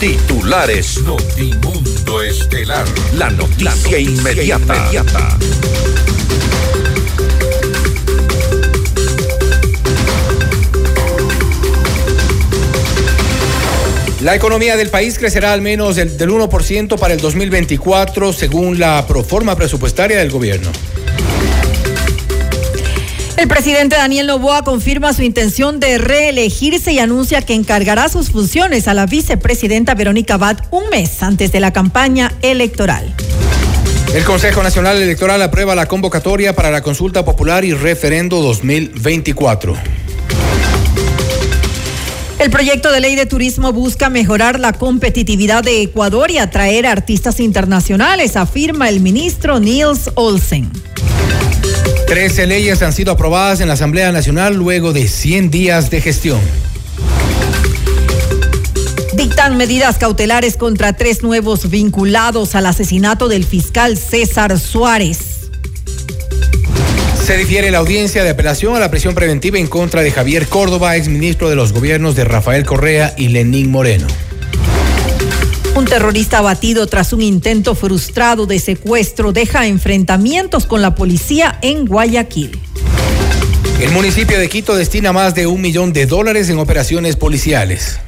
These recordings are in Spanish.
Titulares Notimundo Estelar. La noticia, inmediata. La economía del país crecerá al menos del, 1% para el 2024 según la proforma presupuestaria del gobierno. El presidente Daniel Novoa confirma su intención de reelegirse y anuncia que encargará sus funciones a la vicepresidenta Verónica Abad un mes antes de la campaña electoral. El Consejo Nacional Electoral aprueba la convocatoria para la consulta popular y referendo 2024. El proyecto de ley de turismo busca mejorar la competitividad de Ecuador y atraer artistas internacionales, afirma el ministro Niels Olsen. Trece leyes han sido aprobadas en la Asamblea Nacional luego de 100 días de gestión. Dictan medidas cautelares contra tres nuevos vinculados al asesinato del fiscal César Suárez. Se difiere la audiencia de apelación a la prisión preventiva en contra de Javier Córdoba, exministro de los gobiernos de Rafael Correa y Lenín Moreno. Un terrorista abatido tras un intento frustrado de secuestro deja enfrentamientos con la policía en Guayaquil. El municipio de Quito destina más de un millón de dólares en operaciones policiales.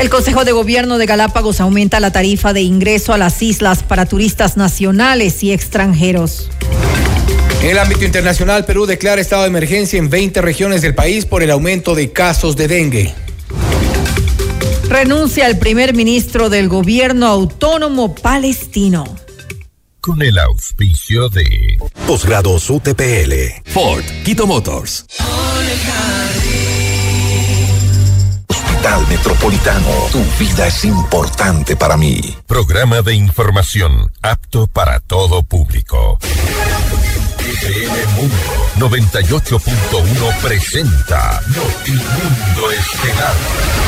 El Consejo de Gobierno de Galápagos aumenta la tarifa de ingreso a las islas para turistas nacionales y extranjeros. En el ámbito internacional, Perú declara estado de emergencia en 20 regiones del país por el aumento de casos de dengue. Renuncia el primer ministro del gobierno autónomo palestino. Con el auspicio de Posgrados UTPL. Ford, Quito Motors. Hospital Metropolitano. Tu vida es importante para mí. Programa de información apto para todo público. FM Mundo 98.1 presenta Notimundo Estelar.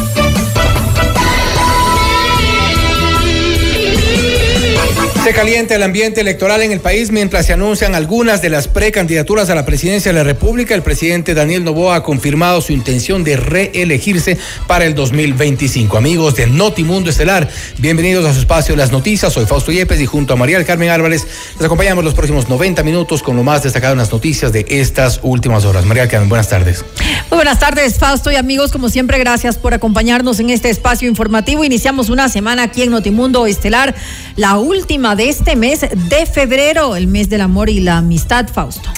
Se calienta el ambiente electoral en el país mientras se anuncian algunas de las precandidaturas a la presidencia de la República. El presidente Daniel Novoa ha confirmado su intención de reelegirse para el 2025. Amigos de Notimundo Estelar, bienvenidos a su espacio las noticias. Soy Fausto Yepes y junto a María del Carmen Álvarez les acompañamos los próximos 90 minutos con lo más destacado en las noticias de estas últimas horas. María del Carmen, buenas tardes. Muy buenas tardes, Fausto y amigos. Como siempre, gracias por acompañarnos en este espacio informativo. Iniciamos una semana aquí en Notimundo Estelar, la última de este mes de febrero, el mes del amor y la amistad, Fausto.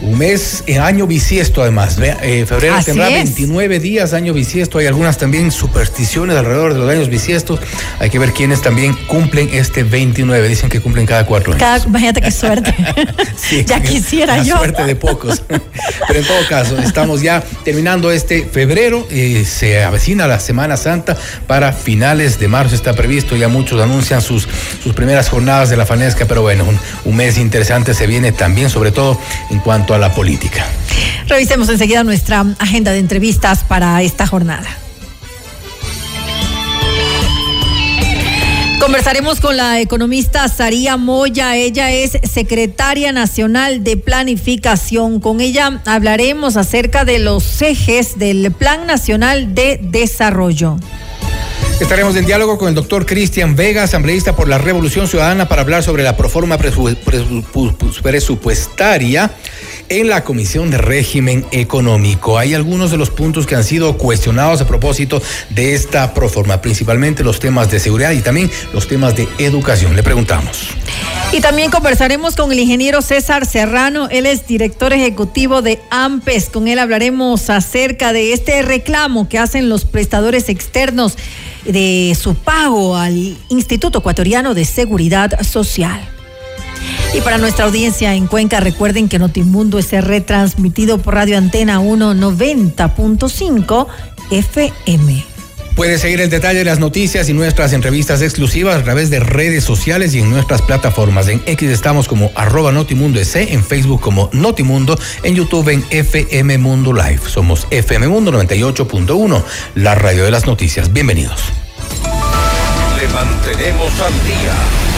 Un mes, en año bisiesto además. Eh, febrero tendrá 29 días año bisiesto. Hay algunas también supersticiones alrededor de los años bisiestos. Hay que ver quiénes también cumplen este 29. Dicen que cumplen cada cuatro años. imagínate qué suerte. ya quisiera yo. suerte de pocos. Pero en todo caso, estamos ya terminando este febrero. y se avecina la Semana Santa para finales de marzo. Está previsto. Ya muchos anuncian sus, sus primeras jornadas de la Fanesca. Pero bueno, un, un mes interesante se viene también, sobre todo en cuanto a la política. Revisemos enseguida nuestra agenda de entrevistas para esta jornada. Conversaremos con la economista Saría Moya. Ella es secretaria nacional de planificación. Con ella hablaremos acerca de los ejes del Plan Nacional de Desarrollo. Estaremos en diálogo con el doctor Cristian Vega, asambleísta por la Revolución Ciudadana, para hablar sobre la proforma presupuestaria en la Comisión de Régimen Económico. Hay algunos de los puntos que han sido cuestionados a propósito de esta proforma, principalmente los temas de seguridad y también los temas de educación. Le preguntamos. Y también conversaremos con el ingeniero César Serrano, él es director ejecutivo de AMPES. Con él hablaremos acerca de este reclamo que hacen los prestadores externos de su pago al Instituto Ecuatoriano de Seguridad Social. Y para nuestra audiencia en Cuenca, recuerden que Notimundo es retransmitido por Radio Antena 190.5 FM. Puede seguir el detalle de las noticias y nuestras entrevistas exclusivas a través de redes sociales y en nuestras plataformas. En X estamos como arroba Notimundo EC, en Facebook como Notimundo, en YouTube en FM Mundo Live. Somos FM Mundo 98.1, la radio de las noticias. Bienvenidos. Le mantenemos al día.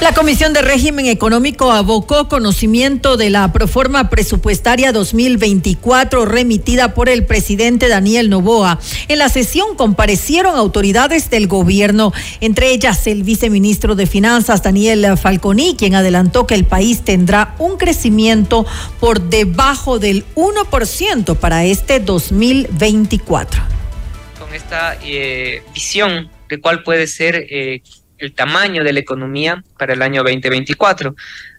La Comisión de Régimen Económico abocó conocimiento de la proforma presupuestaria 2024 remitida por el presidente Daniel Novoa. En la sesión comparecieron autoridades del gobierno, entre ellas el viceministro de Finanzas Daniel Falconi, quien adelantó que el país tendrá un crecimiento por debajo del 1% para este 2024. Con esta eh, visión de cuál puede ser eh, el tamaño de la economía para el año 2024.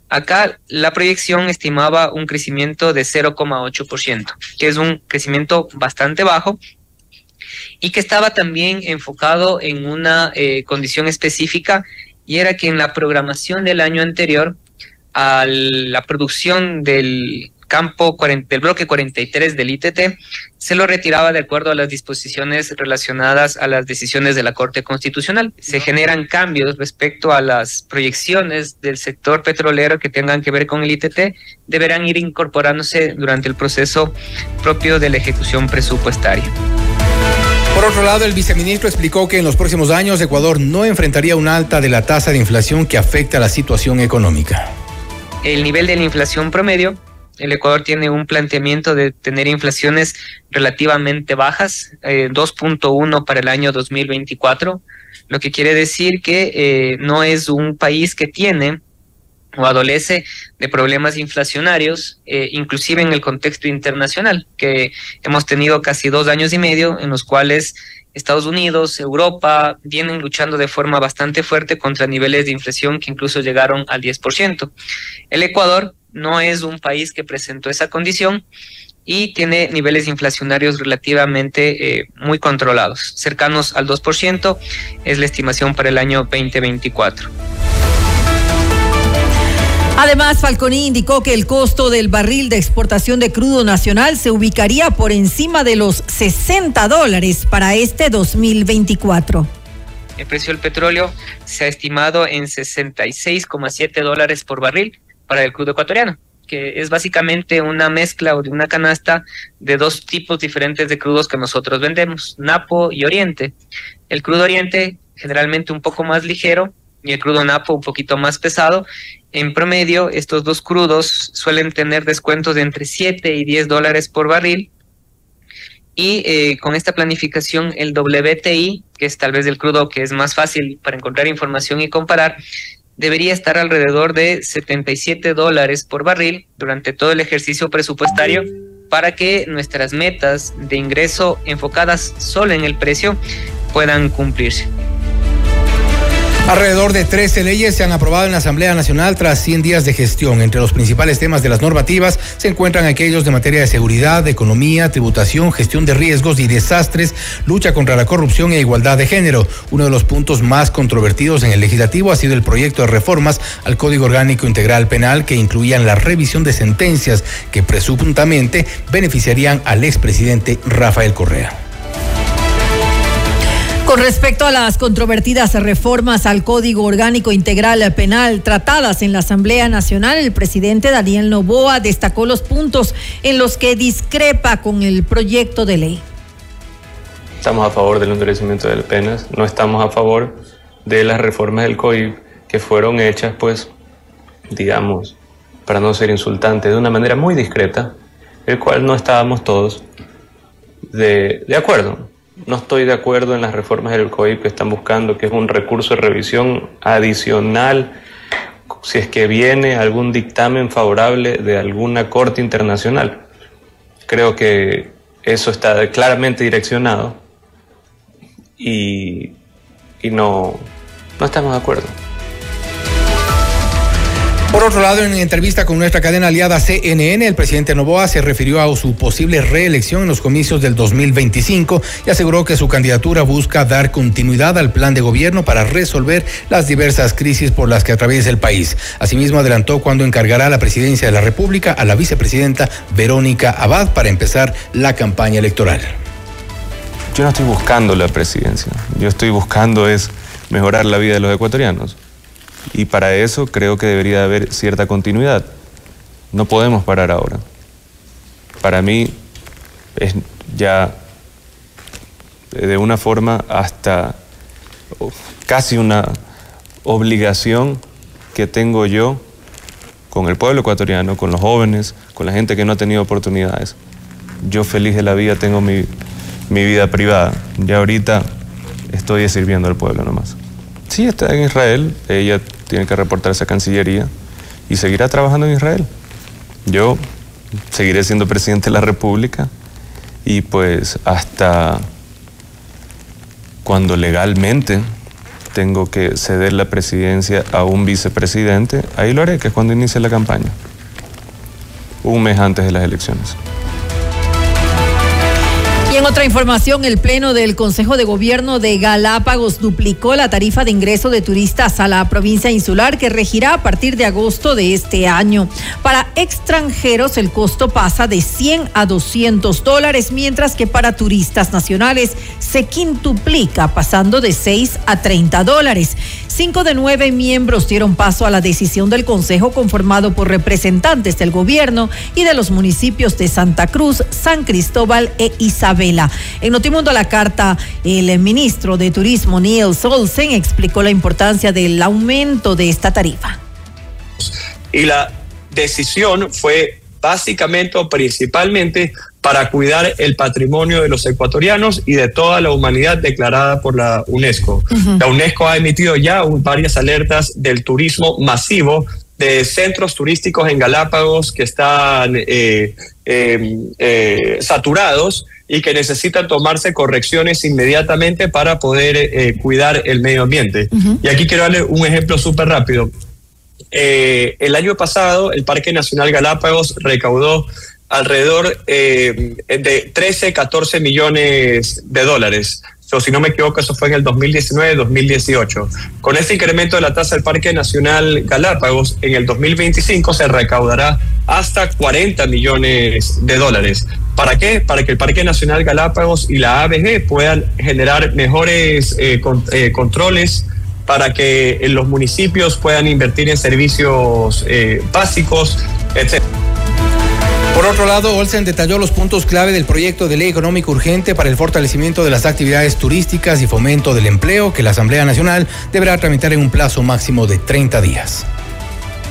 Acá la proyección estimaba un crecimiento de 0,8%, que es un crecimiento bastante bajo y que estaba también enfocado en una eh, condición específica y era que en la programación del año anterior a la producción del campo del bloque 43 del ITT se lo retiraba de acuerdo a las disposiciones relacionadas a las decisiones de la Corte Constitucional. Se generan cambios respecto a las proyecciones del sector petrolero que tengan que ver con el ITT, deberán ir incorporándose durante el proceso propio de la ejecución presupuestaria. Por otro lado, el viceministro explicó que en los próximos años Ecuador no enfrentaría un alta de la tasa de inflación que afecta a la situación económica. El nivel de la inflación promedio el Ecuador tiene un planteamiento de tener inflaciones relativamente bajas, 2.1 eh, para el año 2024, lo que quiere decir que eh, no es un país que tiene o adolece de problemas inflacionarios, eh, inclusive en el contexto internacional, que hemos tenido casi dos años y medio en los cuales Estados Unidos, Europa vienen luchando de forma bastante fuerte contra niveles de inflación que incluso llegaron al 10%. El Ecuador no es un país que presentó esa condición y tiene niveles inflacionarios relativamente eh, muy controlados, cercanos al 2%, es la estimación para el año 2024. Además, Falconi indicó que el costo del barril de exportación de crudo nacional se ubicaría por encima de los 60 dólares para este 2024. El precio del petróleo se ha estimado en 66,7 dólares por barril para el crudo ecuatoriano, que es básicamente una mezcla o de una canasta de dos tipos diferentes de crudos que nosotros vendemos, Napo y Oriente. El crudo Oriente generalmente un poco más ligero y el crudo Napo un poquito más pesado. En promedio, estos dos crudos suelen tener descuentos de entre 7 y 10 dólares por barril. Y eh, con esta planificación, el WTI, que es tal vez el crudo que es más fácil para encontrar información y comparar, debería estar alrededor de 77 dólares por barril durante todo el ejercicio presupuestario para que nuestras metas de ingreso enfocadas solo en el precio puedan cumplirse. Alrededor de 13 leyes se han aprobado en la Asamblea Nacional tras 100 días de gestión. Entre los principales temas de las normativas se encuentran aquellos de materia de seguridad, economía, tributación, gestión de riesgos y desastres, lucha contra la corrupción e igualdad de género. Uno de los puntos más controvertidos en el legislativo ha sido el proyecto de reformas al Código Orgánico Integral Penal que incluían la revisión de sentencias que presuntamente beneficiarían al expresidente Rafael Correa. Con respecto a las controvertidas reformas al Código Orgánico Integral Penal tratadas en la Asamblea Nacional, el presidente Daniel Novoa destacó los puntos en los que discrepa con el proyecto de ley. Estamos a favor del endurecimiento de penas, no estamos a favor de las reformas del COIP que fueron hechas, pues, digamos, para no ser insultante, de una manera muy discreta, el cual no estábamos todos de acuerdo. No estoy de acuerdo en las reformas del COIP que están buscando, que es un recurso de revisión adicional si es que viene algún dictamen favorable de alguna corte internacional. Creo que eso está claramente direccionado y, y no, no estamos de acuerdo. Por otro lado, en entrevista con nuestra cadena aliada CNN, el presidente Novoa se refirió a su posible reelección en los comicios del 2025 y aseguró que su candidatura busca dar continuidad al plan de gobierno para resolver las diversas crisis por las que atraviesa el país. Asimismo, adelantó cuando encargará la presidencia de la República a la vicepresidenta Verónica Abad para empezar la campaña electoral. Yo no estoy buscando la presidencia, yo estoy buscando es mejorar la vida de los ecuatorianos. Y para eso creo que debería haber cierta continuidad. No podemos parar ahora. Para mí es ya de una forma hasta casi una obligación que tengo yo con el pueblo ecuatoriano, con los jóvenes, con la gente que no ha tenido oportunidades. Yo feliz de la vida tengo mi, mi vida privada. Ya ahorita estoy sirviendo al pueblo nomás. Sí, está en Israel, ella tiene que reportarse a Cancillería y seguirá trabajando en Israel. Yo seguiré siendo presidente de la República y pues hasta cuando legalmente tengo que ceder la presidencia a un vicepresidente, ahí lo haré, que es cuando inicie la campaña, un mes antes de las elecciones. En otra información, el Pleno del Consejo de Gobierno de Galápagos duplicó la tarifa de ingreso de turistas a la provincia insular que regirá a partir de agosto de este año. Para extranjeros el costo pasa de 100 a 200 dólares, mientras que para turistas nacionales se quintuplica, pasando de 6 a 30 dólares. Cinco de nueve miembros dieron paso a la decisión del Consejo conformado por representantes del gobierno y de los municipios de Santa Cruz, San Cristóbal e En Notimundo la carta, el ministro de Turismo Neil Solsen explicó la importancia del aumento de esta tarifa. Y la decisión fue básicamente o principalmente para cuidar el patrimonio de los ecuatorianos y de toda la humanidad declarada por la UNESCO. La UNESCO ha emitido ya varias alertas del turismo masivo de centros turísticos en Galápagos que están eh, em, eh, saturados y que necesitan tomarse correcciones inmediatamente para poder eh, cuidar el medio ambiente. Y aquí quiero darle un ejemplo súper rápido. el año pasado, el Parque Nacional Galápagos recaudó alrededor eh, de 13, 14 millones de dólares. O si no me equivoco, eso fue en el 2019-2018. Con este incremento de la tasa del Parque Nacional Galápagos, en el 2025 se recaudará hasta 40 millones de dólares. ¿Para qué? Para que el Parque Nacional Galápagos y la ABG puedan generar mejores eh, eh, controles para que los municipios puedan invertir en servicios básicos, etc. Por otro lado, Olsen detalló los puntos clave del proyecto de ley económico urgente para el fortalecimiento de las actividades turísticas y fomento del empleo que la Asamblea Nacional deberá tramitar en un plazo máximo de 30 días.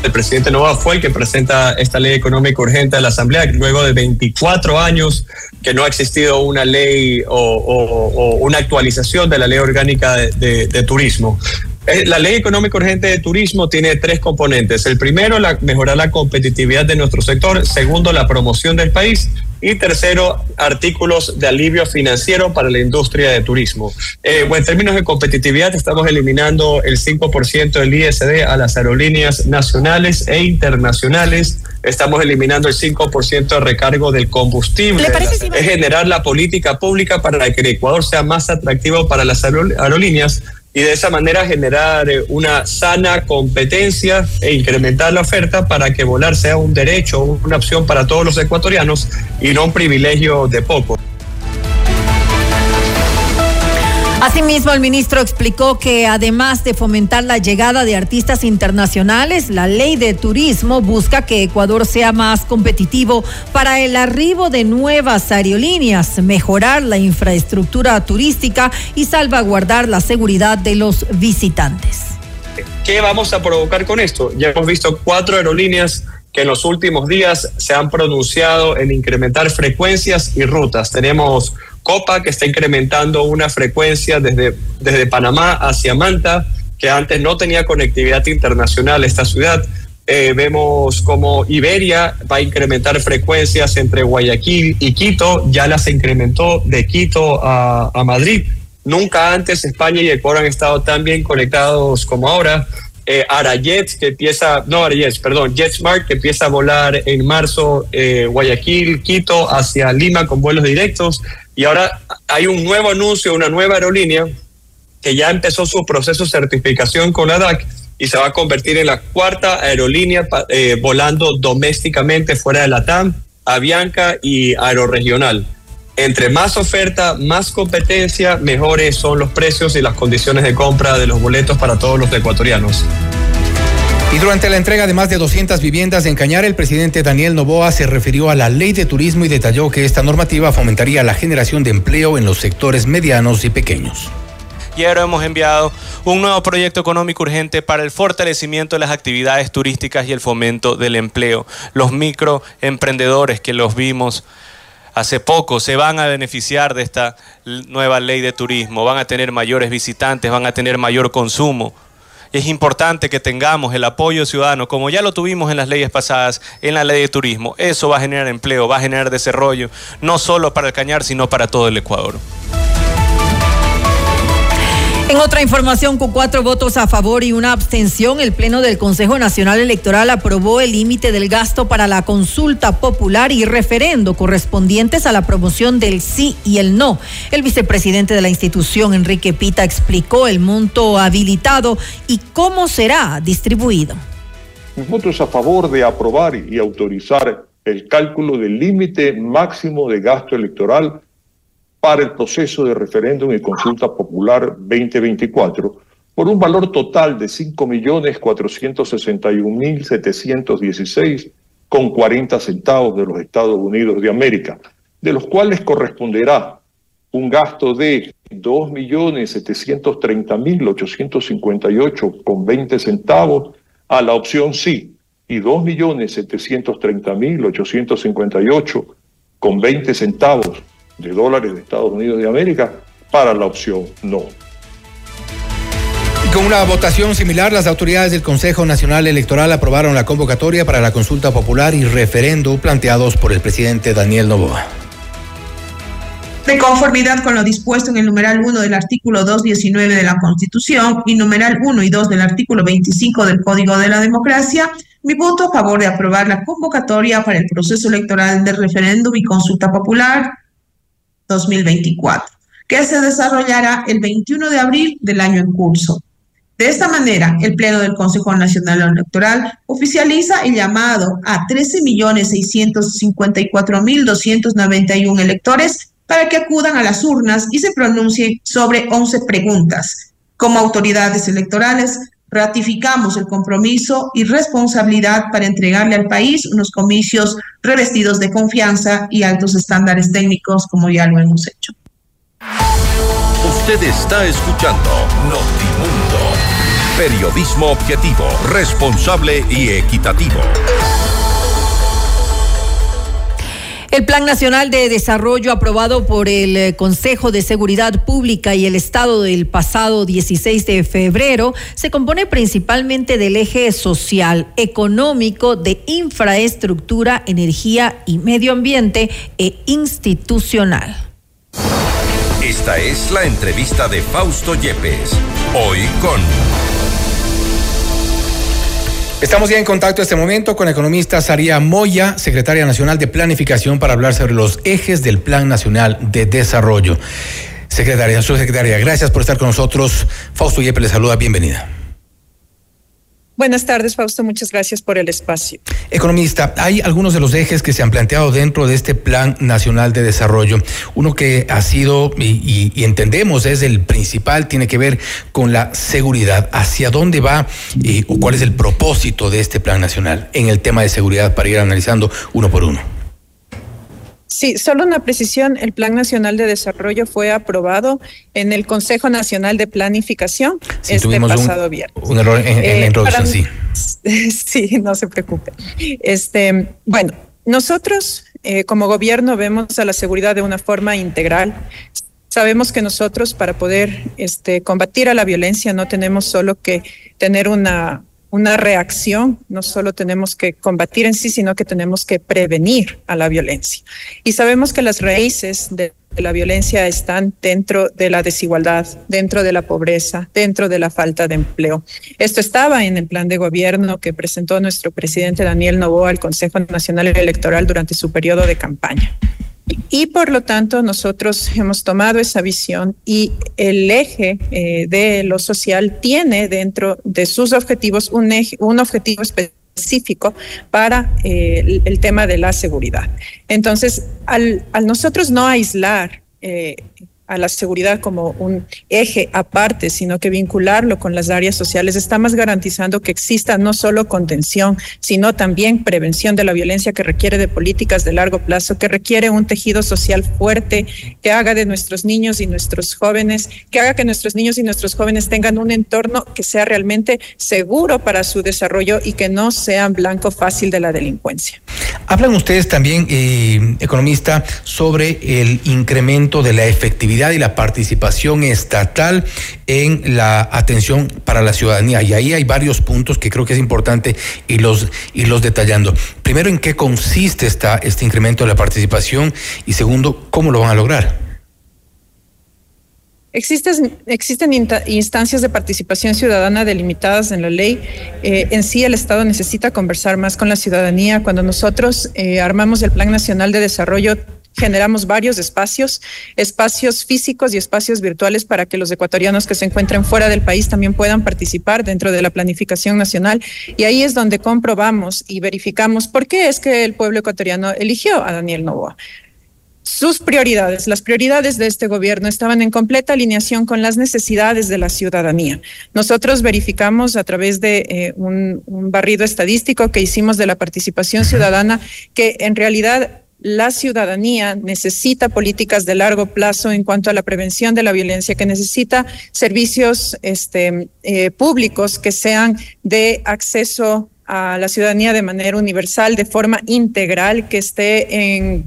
El presidente Nova fue el que presenta esta ley económica urgente a la Asamblea luego de 24 años que no ha existido una ley o, una actualización de la ley orgánica de turismo. Eh, la ley económica urgente de turismo tiene tres componentes. El primero, la, mejorar la competitividad de nuestro sector. Segundo, la promoción del país. Y tercero, artículos de alivio financiero para la industria de turismo. Eh, en términos de competitividad, estamos eliminando el 5% del ISD a las aerolíneas nacionales e internacionales. Estamos eliminando el 5% de recargo del combustible. es generar la política pública para que el Ecuador sea más atractivo para las aerolíneas y de esa manera generar eh, una sana competencia e incrementar la oferta para que volar sea un derecho, una opción para todos los ecuatorianos y no un privilegio de pocos. Asimismo, el ministro explicó que además de fomentar la llegada de artistas internacionales, la ley de turismo busca que Ecuador sea más competitivo para el arribo de nuevas aerolíneas, mejorar la infraestructura turística y salvaguardar la seguridad de los visitantes. ¿Qué vamos a provocar con esto? Ya hemos visto cuatro aerolíneas que en los últimos días se han pronunciado en incrementar frecuencias y rutas. Tenemos Copa, que está incrementando una frecuencia desde, desde Panamá hacia Manta, que antes no tenía conectividad internacional esta ciudad. Eh, vemos como Iberia va a incrementar frecuencias entre Guayaquil y Quito, ya las incrementó de Quito a, a Madrid. Nunca antes España y Ecuador han estado tan bien conectados como ahora. Eh, Arayets, que empieza, no Arayets, perdón, JetSmart, que empieza a volar en marzo eh, Guayaquil, Quito, hacia Lima con vuelos directos. Y ahora hay un nuevo anuncio, una nueva aerolínea que ya empezó su proceso de certificación con la DAC y se va a convertir en la cuarta aerolínea eh, volando domésticamente fuera de la TAM, Avianca y Aeroregional. Entre más oferta, más competencia, mejores son los precios y las condiciones de compra de los boletos para todos los ecuatorianos. Y durante la entrega de más de 200 viviendas en Cañar, el presidente Daniel Novoa se refirió a la ley de turismo y detalló que esta normativa fomentaría la generación de empleo en los sectores medianos y pequeños. Ayer hemos enviado un nuevo proyecto económico urgente para el fortalecimiento de las actividades turísticas y el fomento del empleo. Los microemprendedores que los vimos hace poco se van a beneficiar de esta nueva ley de turismo, van a tener mayores visitantes, van a tener mayor consumo. Es importante que tengamos el apoyo ciudadano, como ya lo tuvimos en las leyes pasadas, en la ley de turismo. Eso va a generar empleo, va a generar desarrollo, no solo para el Cañar, sino para todo el Ecuador. En otra información, con cuatro votos a favor y una abstención, el Pleno del Consejo Nacional Electoral aprobó el límite del gasto para la consulta popular y referendo correspondientes a la promoción del sí y el no. El vicepresidente de la institución, Enrique Pita, explicó el monto habilitado y cómo será distribuido. Votos a favor de aprobar y autorizar el cálculo del límite máximo de gasto electoral para el proceso de referéndum y consulta popular 2024 por un valor total de 5.461.716 con 40 centavos de los Estados Unidos de América, de los cuales corresponderá un gasto de 2.730.858 con 20 centavos a la opción sí y 2.730.858 con 20 centavos de dólares de Estados Unidos de América para la opción no. con una votación similar, las autoridades del Consejo Nacional Electoral aprobaron la convocatoria para la consulta popular y referendo planteados por el presidente Daniel Novoa. De conformidad con lo dispuesto en el numeral 1 del artículo 219 de la Constitución y numeral 1 y 2 del artículo 25 del Código de la Democracia, mi voto a favor de aprobar la convocatoria para el proceso electoral de referéndum y consulta popular 2024, que se desarrollará el 21 de abril del año en curso. De esta manera, el Pleno del Consejo Nacional Electoral oficializa el llamado a 13.654.291 electores para que acudan a las urnas y se pronuncien sobre 11 preguntas. Como autoridades electorales, ratificamos el compromiso y responsabilidad para entregarle al país unos comicios revestidos de confianza y altos estándares técnicos como ya lo hemos hecho. Usted está escuchando Notimundo, periodismo objetivo, responsable y equitativo. El Plan Nacional de Desarrollo aprobado por el eh, Consejo de Seguridad Pública y el Estado del pasado 16 de febrero se compone principalmente del eje social, económico, de infraestructura, energía y medio ambiente e institucional. Esta es la entrevista de Fausto Yepes, hoy con... Estamos ya en contacto en este momento con la economista Saría Moya, secretaria nacional de Planificación, para hablar sobre los ejes del Plan Nacional de Desarrollo. Secretaria, subsecretaria, gracias por estar con nosotros. Fausto Yepes le saluda, bienvenida. Buenas tardes, Fausto. Muchas gracias por el espacio. Economista, hay algunos de los ejes que se han planteado dentro de este Plan Nacional de Desarrollo. Uno que ha sido, y, entendemos, es el principal, tiene que ver con la seguridad. ¿Hacia dónde va eh, o cuál es el propósito de este Plan Nacional en el tema de seguridad para ir analizando uno por uno? Sí, solo una precisión. El Plan Nacional de Desarrollo fue aprobado en el Consejo Nacional de Planificación este pasado viernes. Un error en, la eh, introducción, sí. Sí, no se preocupe. Este, bueno, nosotros eh, como gobierno vemos a la seguridad de una forma integral. Sabemos que nosotros para poder este, combatir a la violencia no tenemos solo que tener una una reacción, no solo tenemos que combatir en sí, sino que tenemos que prevenir a la violencia. Y sabemos que las raíces de la violencia están dentro de la desigualdad, dentro de la pobreza, dentro de la falta de empleo. Esto estaba en el plan de gobierno que presentó nuestro presidente Daniel Novoa al Consejo Nacional Electoral durante su periodo de campaña. Y por lo tanto, nosotros hemos tomado esa visión y el eje eh, de lo social tiene dentro de sus objetivos un, eje, un objetivo específico para eh, el, tema de la seguridad. Entonces, al, al nosotros no aislar eh, a la seguridad como un eje aparte, sino que vincularlo con las áreas sociales, estamos garantizando que exista no solo contención, sino también prevención de la violencia que requiere de políticas de largo plazo, que requiere un tejido social fuerte, que haga de nuestros niños y nuestros jóvenes, que haga que nuestros niños y nuestros jóvenes tengan un entorno que sea realmente seguro para su desarrollo y que no sea blanco fácil de la delincuencia. Hablan ustedes también, eh, economista, sobre el incremento de la efectividad y la participación estatal en la atención para la ciudadanía. Y ahí hay varios puntos que creo que es importante irlos, los detallando. Primero, ¿en qué consiste esta, este incremento de la participación? Y segundo, ¿cómo lo van a lograr? Existen, existen instancias de participación ciudadana delimitadas en la ley. Eh, en sí, el Estado necesita conversar más con la ciudadanía. Cuando nosotros eh, armamos el Plan Nacional de Desarrollo, generamos varios espacios, espacios físicos y espacios virtuales para que los ecuatorianos que se encuentren fuera del país también puedan participar dentro de la planificación nacional. Y ahí es donde comprobamos y verificamos por qué es que el pueblo ecuatoriano eligió a Daniel Novoa sus prioridades, las prioridades de este gobierno estaban en completa alineación con las necesidades de la ciudadanía. Nosotros verificamos a través de eh, un, un, barrido estadístico que hicimos de la participación ciudadana que en realidad la ciudadanía necesita políticas de largo plazo en cuanto a la prevención de la violencia, que necesita servicios este, eh, públicos que sean de acceso a la ciudadanía de manera universal, de forma integral, que esté en,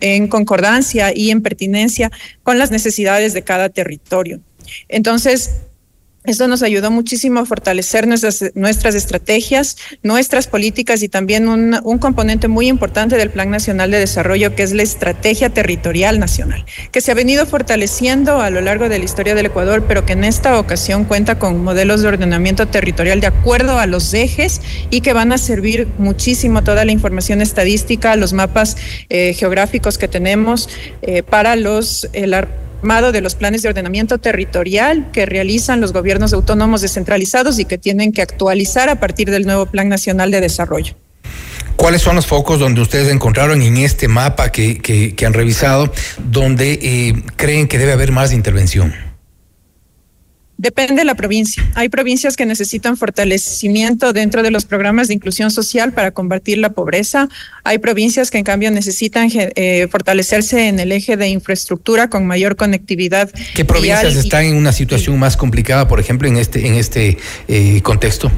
en concordancia y en pertinencia con las necesidades de cada territorio. Entonces, esto nos ayudó muchísimo a fortalecer nuestras, nuestras estrategias, nuestras políticas y también un, un, componente muy importante del Plan Nacional de Desarrollo, que es la estrategia territorial nacional, que se ha venido fortaleciendo a lo largo de la historia del Ecuador, pero que en esta ocasión cuenta con modelos de ordenamiento territorial de acuerdo a los ejes y que van a servir muchísimo toda la información estadística, los mapas eh, geográficos que tenemos eh, para los... De los planes de ordenamiento territorial que realizan los gobiernos autónomos descentralizados y que tienen que actualizar a partir del nuevo Plan Nacional de Desarrollo. ¿Cuáles son los focos donde ustedes encontraron en este mapa que, que, han revisado donde eh, creen que debe haber más intervención? Depende de la provincia. Hay provincias que necesitan fortalecimiento dentro de los programas de inclusión social para combatir la pobreza. Hay provincias que en cambio necesitan eh, fortalecerse en el eje de infraestructura con mayor conectividad. ¿Qué provincias están en una situación más complicada, por ejemplo, en este, en este eh, contexto?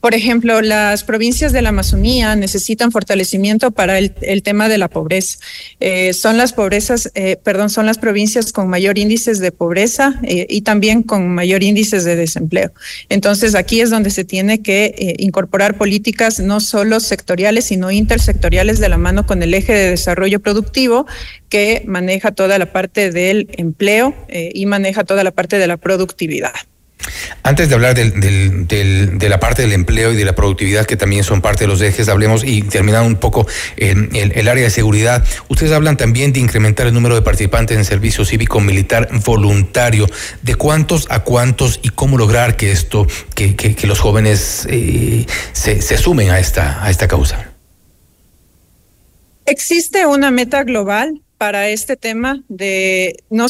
Por ejemplo, las provincias de la Amazonía necesitan fortalecimiento para el, tema de la pobreza. Eh, son las pobrezas, eh, perdón, son las provincias con mayor índices de pobreza eh, y también con mayor índices de desempleo. Entonces, aquí es donde se tiene que incorporar políticas no solo sectoriales, sino intersectoriales de la mano con el eje de desarrollo productivo que maneja toda la parte del empleo y maneja toda la parte de la productividad. Antes de hablar del, de la parte del empleo y de la productividad, que también son parte de los ejes, hablemos y terminar un poco el, el, área de seguridad. Ustedes hablan también de incrementar el número de participantes en servicio cívico militar voluntario. ¿De cuántos a cuántos y cómo lograr que esto, que, que, los jóvenes eh, se, se sumen a esta, a esta causa? Existe una meta global para este tema de no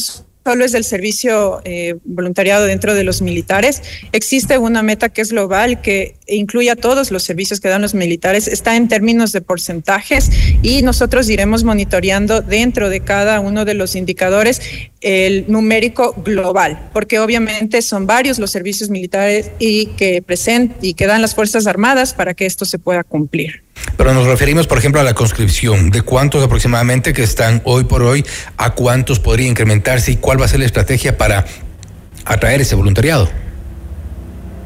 solo es del servicio eh, voluntariado dentro de los militares. Existe una meta que es global, que incluye a todos los servicios que dan los militares. Está en términos de porcentajes y nosotros iremos monitoreando dentro de cada uno de los indicadores el numérico global, porque obviamente son varios los servicios militares y que present y que dan las Fuerzas Armadas para que esto se pueda cumplir. Pero nos referimos, por ejemplo, a la conscripción. ¿De cuántos aproximadamente que están hoy por hoy? ¿A cuántos podría incrementarse? ¿Y cuál va a ser la estrategia para atraer ese voluntariado?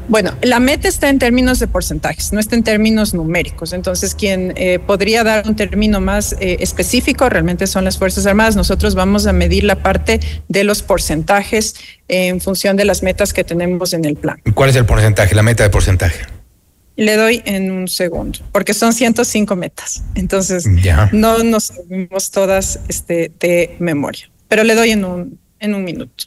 Bueno, la meta está en términos de porcentajes, no está en términos numéricos. Entonces, quien eh, podría dar un término más eh, específico realmente son las Fuerzas Armadas. Nosotros vamos a medir la parte de los porcentajes en función de las metas que tenemos en el plan. ¿Cuál es el porcentaje, la meta de porcentaje? Le doy en un segundo, porque son 105 metas. Entonces, no nos sabemos todas este, de memoria, pero le doy en un, en un minuto.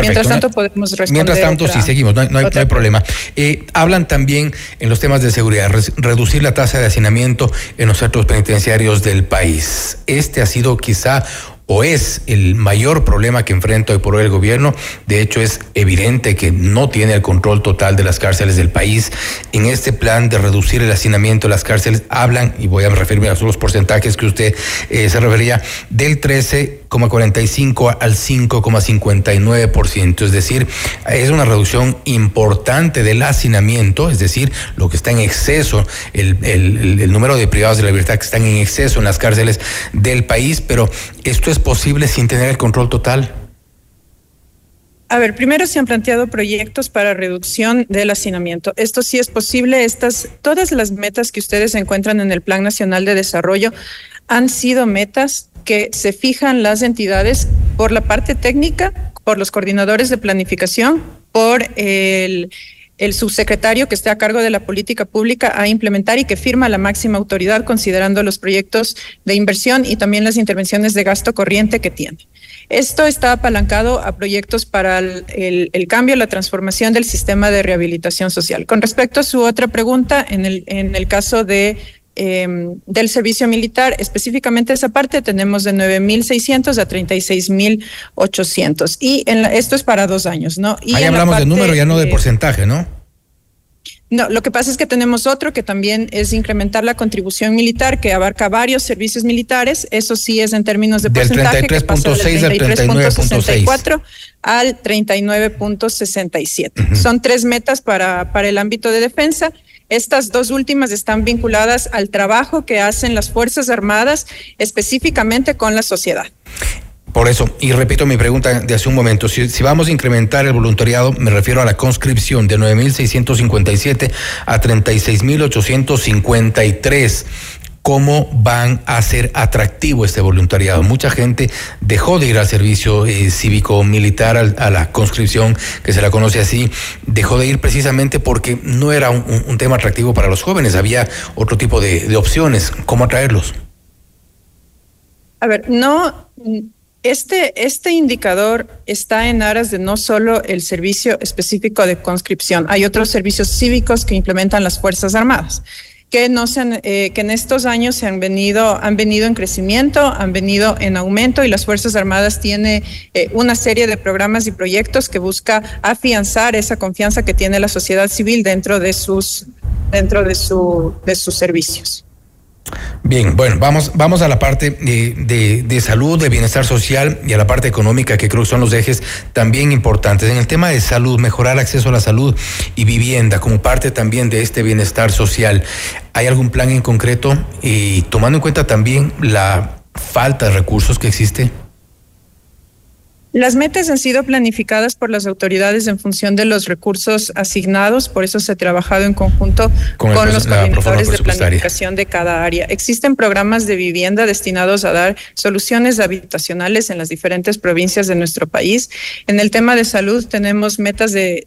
Mientras tanto, podemos responder. Mientras tanto, sí, seguimos, no hay, problema. Eh, hablan también en los temas de seguridad, reducir la tasa de hacinamiento en los centros penitenciarios del país. Este ha sido quizá o es el mayor problema que enfrenta hoy por hoy el gobierno. De hecho, es evidente que no tiene el control total de las cárceles del país. En este plan de reducir el hacinamiento de las cárceles, hablan, y voy a referirme a los porcentajes que usted eh, se refería, del 13,45 al 5,59%. Es decir, es una reducción importante del hacinamiento, es decir, lo que está en exceso, el, el número de privados de la libertad que están en exceso en las cárceles del país, pero esto es posible sin tener el control total? A ver, primero se han planteado proyectos para reducción del hacinamiento. Esto sí es posible. Estas, todas las metas que ustedes encuentran en el Plan Nacional de Desarrollo han sido metas que se fijan las entidades por la parte técnica, por los coordinadores de planificación, por el, el subsecretario que esté a cargo de la política pública a implementar y que firma la máxima autoridad considerando los proyectos de inversión y también las intervenciones de gasto corriente que tiene. Esto está apalancado a proyectos para el, cambio, la transformación del sistema de rehabilitación social. Con respecto a su otra pregunta, en el, en el caso de em, del servicio militar, específicamente esa parte tenemos de 9.600 a 36.800 y en esto es para dos años, ¿no? Y Ahí hablamos de número, ya no de porcentaje, ¿no? No, lo que pasa es que tenemos otro que también es incrementar la contribución militar que abarca varios servicios militares. Eso sí es en términos de porcentaje. Del 33.6 al 39.64 al 39.67. Son tres metas para, para el ámbito de defensa. Estas dos últimas están vinculadas al trabajo que hacen las Fuerzas Armadas específicamente con la sociedad. Por eso, y repito mi pregunta de hace un momento, si, vamos a incrementar el voluntariado, me refiero a la conscripción de 9.657 a 36.853 cómo van a ser atractivo este voluntariado. Mucha gente dejó de ir al servicio eh, cívico militar, a la conscripción, que se la conoce así, dejó de ir precisamente porque no era un, tema atractivo para los jóvenes, había otro tipo de, de opciones. ¿Cómo atraerlos? A ver, no este, este indicador está en aras de no solo el servicio específico de conscripción, hay otros servicios cívicos que implementan las Fuerzas Armadas que no se eh, que en estos años se han venido han venido en crecimiento, han venido en aumento y las Fuerzas Armadas tiene eh, una serie de programas y proyectos que busca afianzar esa confianza que tiene la sociedad civil dentro de sus dentro de su de sus servicios. Bien, bueno, vamos, vamos a la parte de, de, salud, de bienestar social y a la parte económica, que creo que son los ejes también importantes. En el tema de salud, mejorar acceso a la salud y vivienda como parte también de este bienestar social. ¿Hay algún plan en concreto y tomando en cuenta también la falta de recursos que existe? Las metas han sido planificadas por las autoridades en función de los recursos asignados, por eso se ha trabajado en conjunto con, los coordinadores de planificación de cada área. Existen programas de vivienda destinados a dar soluciones habitacionales en las diferentes provincias de nuestro país. En el tema de salud tenemos metas de,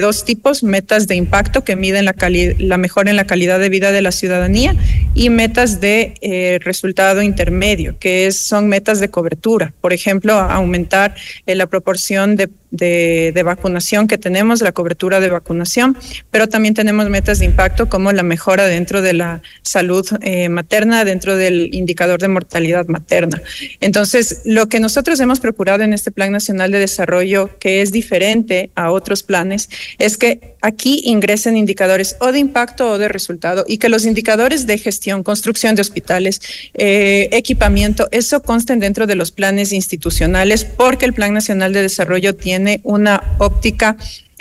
dos tipos, metas de impacto que miden la, la mejora en la calidad de vida de la ciudadanía y metas de eh, resultado intermedio, que es, son metas de cobertura. Por ejemplo, aumentar en la proporción de de, vacunación que tenemos, la cobertura de vacunación, pero también tenemos metas de impacto como la mejora dentro de la salud eh, materna, dentro del indicador de mortalidad materna. Entonces, lo que nosotros hemos procurado en este Plan Nacional de Desarrollo, que es diferente a otros planes, es que aquí ingresen indicadores o de impacto o de resultado y que los indicadores de gestión, construcción de hospitales, eh, equipamiento, eso consten dentro de los planes institucionales porque el Plan Nacional de Desarrollo tiene tiene una óptica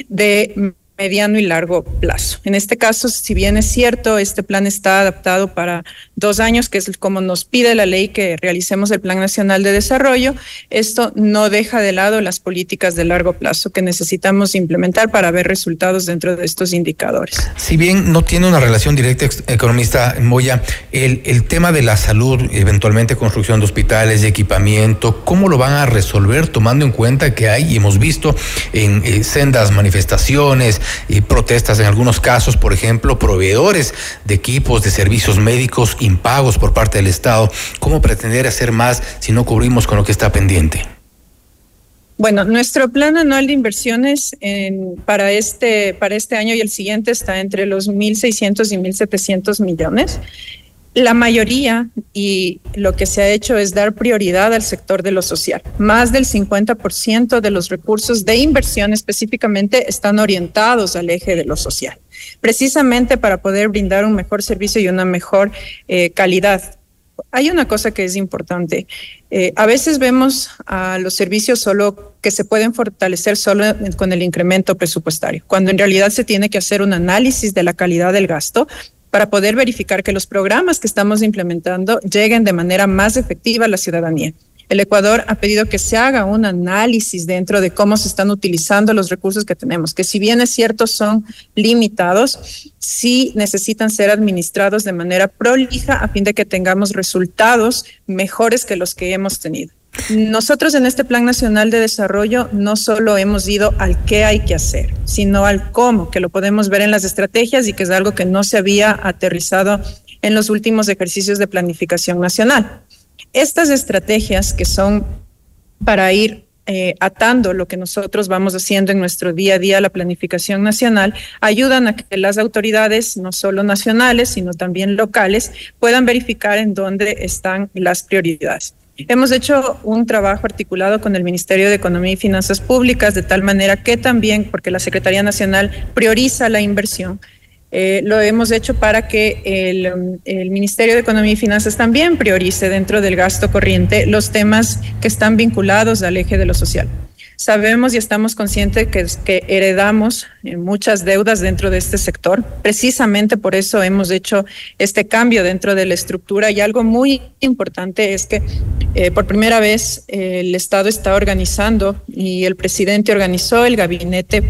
de mediano y largo plazo. En este caso, si bien es cierto, este plan está adaptado para dos años, que es como nos pide la ley que realicemos el Plan Nacional de Desarrollo, esto no deja de lado las políticas de largo plazo que necesitamos implementar para ver resultados dentro de estos indicadores. Si bien no tiene una relación directa, economista Moya, el, tema de la salud, eventualmente construcción de hospitales, de equipamiento, ¿cómo lo van a resolver tomando en cuenta que hay, y hemos visto en eh, sendas manifestaciones, y protestas en algunos casos, por ejemplo, proveedores de equipos, de servicios médicos impagos por parte del Estado. ¿Cómo pretender hacer más si no cubrimos con lo que está pendiente? Bueno, nuestro plan anual de inversiones para, este, para este año y el siguiente está entre los 1.600 y 1.700 millones. La mayoría y lo que se ha hecho es dar prioridad al sector de lo social. Más del 50% de los recursos de inversión específicamente están orientados al eje de lo social, precisamente para poder brindar un mejor servicio y una mejor eh, calidad. Hay una cosa que es importante. Eh, a veces vemos a los servicios solo que se pueden fortalecer solo con el incremento presupuestario, cuando en realidad se tiene que hacer un análisis de la calidad del gasto para poder verificar que los programas que estamos implementando lleguen de manera más efectiva a la ciudadanía. El Ecuador ha pedido que se haga un análisis dentro de cómo se están utilizando los recursos que tenemos, que si bien es cierto son limitados, sí necesitan ser administrados de manera prolija a fin de que tengamos resultados mejores que los que hemos tenido. Nosotros en este Plan Nacional de Desarrollo no solo hemos ido al qué hay que hacer, sino al cómo, que lo podemos ver en las estrategias y que es algo que no se había aterrizado en los últimos ejercicios de planificación nacional. Estas estrategias que son para ir eh, atando lo que nosotros vamos haciendo en nuestro día a día, la planificación nacional, ayudan a que las autoridades, no solo nacionales, sino también locales, puedan verificar en dónde están las prioridades. Hemos hecho un trabajo articulado con el Ministerio de Economía y Finanzas Públicas de tal manera que también, porque la Secretaría Nacional prioriza la inversión, eh, lo hemos hecho para que el, el, Ministerio de Economía y Finanzas también priorice dentro del gasto corriente los temas que están vinculados al eje de lo social. Sabemos y estamos conscientes que, que heredamos eh, muchas deudas dentro de este sector. Precisamente por eso hemos hecho este cambio dentro de la estructura y algo muy importante es que eh, por primera vez eh, el Estado está organizando y el presidente organizó el gabinete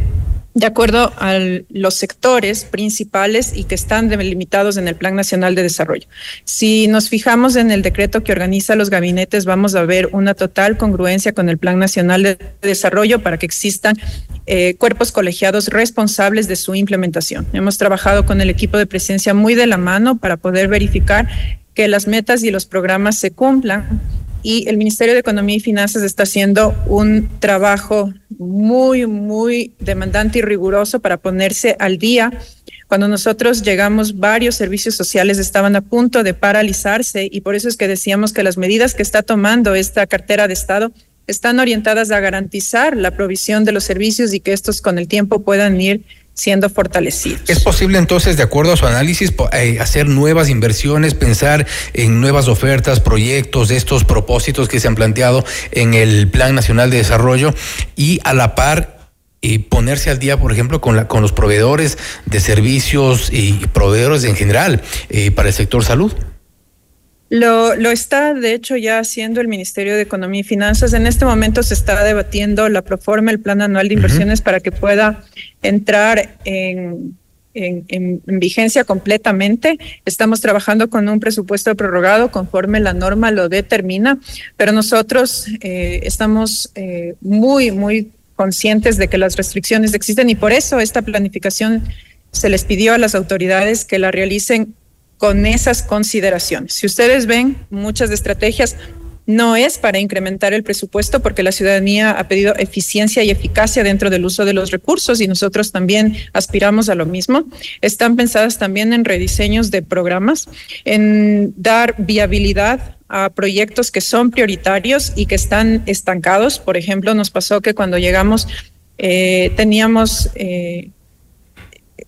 de acuerdo a los sectores principales y que están delimitados en el Plan Nacional de Desarrollo. Si nos fijamos en el decreto que organiza los gabinetes, vamos a ver una total congruencia con el Plan Nacional de Desarrollo para que existan eh, cuerpos colegiados responsables de su implementación. Hemos trabajado con el equipo de presencia muy de la mano para poder verificar que las metas y los programas se cumplan y el Ministerio de Economía y Finanzas está haciendo un trabajo muy, muy demandante y riguroso para ponerse al día. Cuando nosotros llegamos, varios servicios sociales estaban a punto de paralizarse y por eso es que decíamos que las medidas que está tomando esta cartera de Estado están orientadas a garantizar la provisión de los servicios y que estos con el tiempo puedan ir siendo fortalecidos. ¿Es posible entonces, de acuerdo a su análisis, eh, hacer nuevas inversiones, pensar en nuevas ofertas, proyectos de estos propósitos que se han planteado en el Plan Nacional de Desarrollo y a la par y ponerse al día, por ejemplo, con, la, con los proveedores de servicios y proveedores en general eh, para el sector salud? Lo, lo, está, de hecho, ya haciendo el Ministerio de Economía y Finanzas. En este momento se está debatiendo la proforma, el plan anual de inversiones, para que pueda entrar en, en, en, vigencia completamente. Estamos trabajando con un presupuesto prorrogado conforme la norma lo determina, pero nosotros eh, estamos eh, muy, muy conscientes de que las restricciones existen y por eso esta planificación se les pidió a las autoridades que la realicen con esas consideraciones. Si ustedes ven, muchas de estrategias no es para incrementar el presupuesto porque la ciudadanía ha pedido eficiencia y eficacia dentro del uso de los recursos y nosotros también aspiramos a lo mismo. Están pensadas también en rediseños de programas, en dar viabilidad a proyectos que son prioritarios y que están estancados. Por ejemplo, nos pasó que cuando llegamos eh, teníamos eh,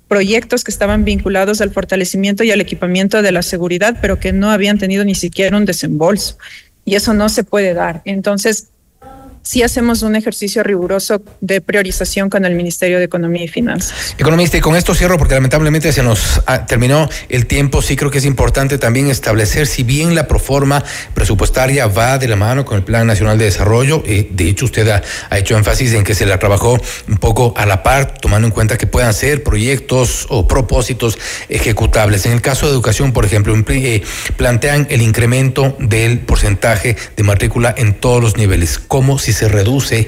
proyectos que estaban vinculados al fortalecimiento y al equipamiento de la seguridad, pero que no habían tenido ni siquiera un desembolso. Y eso no se puede dar. Entonces, sí hacemos un ejercicio riguroso de priorización con el Ministerio de Economía y Finanzas. Economista, y con esto cierro porque lamentablemente se nos ah, terminó el tiempo. Sí creo que es importante también establecer si bien la proforma presupuestaria va de la mano con el Plan Nacional de Desarrollo, eh, de hecho usted ha, hecho énfasis en que se la trabajó un poco a la par, tomando en cuenta que puedan ser proyectos o propósitos ejecutables. En el caso de educación, por ejemplo, eh, plantean el incremento del porcentaje de matrícula en todos los niveles. ¿Cómo se reduce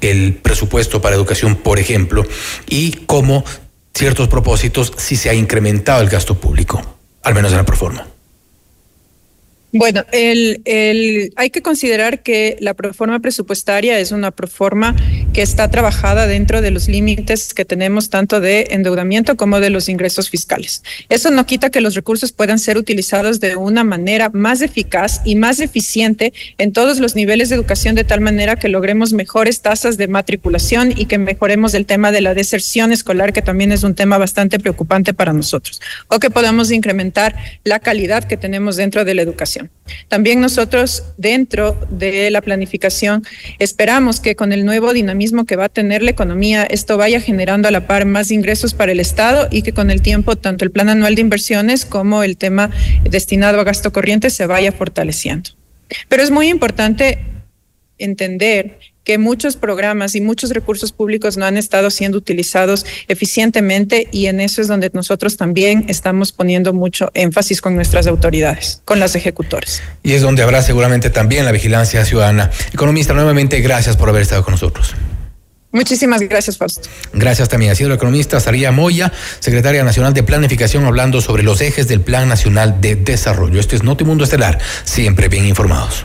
el presupuesto para educación, por ejemplo, y cómo ciertos propósitos si se ha incrementado el gasto público, al menos en la proforma. Bueno, el, hay que considerar que la proforma presupuestaria es una proforma que está trabajada dentro de los límites que tenemos tanto de endeudamiento como de los ingresos fiscales. Eso no quita que los recursos puedan ser utilizados de una manera más eficaz y más eficiente en todos los niveles de educación de tal manera que logremos mejores tasas de matriculación y que mejoremos el tema de la deserción escolar, que también es un tema bastante preocupante para nosotros, o que podamos incrementar la calidad que tenemos dentro de la educación. También nosotros dentro de la planificación esperamos que con el nuevo dinamismo que va a tener la economía, esto vaya generando a la par más ingresos para el Estado y que con el tiempo tanto el plan anual de inversiones como el tema destinado a gasto corriente se vaya fortaleciendo. Pero es muy importante entender que muchos programas y muchos recursos públicos no han estado siendo utilizados eficientemente y en eso es donde nosotros también estamos poniendo mucho énfasis con nuestras autoridades, con las ejecutores. Y es donde habrá seguramente también la vigilancia ciudadana. Economista, nuevamente gracias por haber estado con nosotros. Muchísimas gracias, Fausto. Gracias también. Ha sido la economista Saría Moya, secretaria nacional de Planificación, hablando sobre los ejes del Plan Nacional de Desarrollo. Este es Notimundo Estelar, siempre bien informados.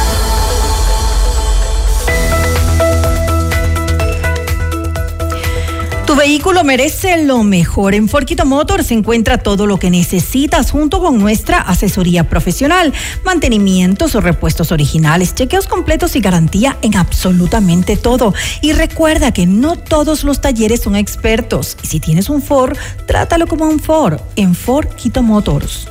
Vehículo merece lo mejor. En Forquito Motor se encuentra todo lo que necesitas junto con nuestra asesoría profesional, mantenimientos o repuestos originales, chequeos completos y garantía en absolutamente todo. Y recuerda que no todos los talleres son expertos. Y si tienes un Ford, trátalo como un Ford en Forquito Motors.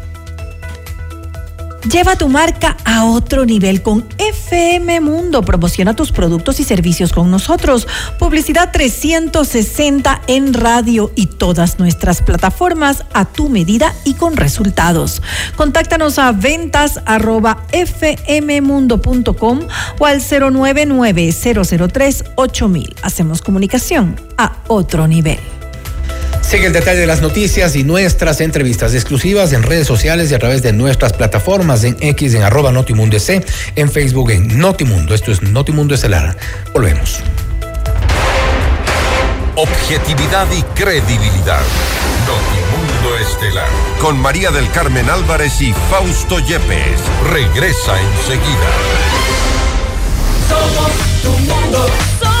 Lleva tu marca a otro nivel con FM Mundo. Promociona tus productos y servicios con nosotros. Publicidad 360 en radio y todas nuestras plataformas a tu medida y con resultados. Contáctanos a ventas arroba fmmundo.com o al 099 003 8000. Hacemos comunicación a otro nivel. Sigue el detalle de las noticias y nuestras entrevistas exclusivas en redes sociales y a través de nuestras plataformas en X, en arroba Notimundo C, en Facebook en Notimundo. Esto es Notimundo Estelar. Volvemos. Objetividad y credibilidad. Notimundo Estelar. Con María del Carmen Álvarez y Fausto Yepes. Regresa enseguida. Somos tu mundo. mundo.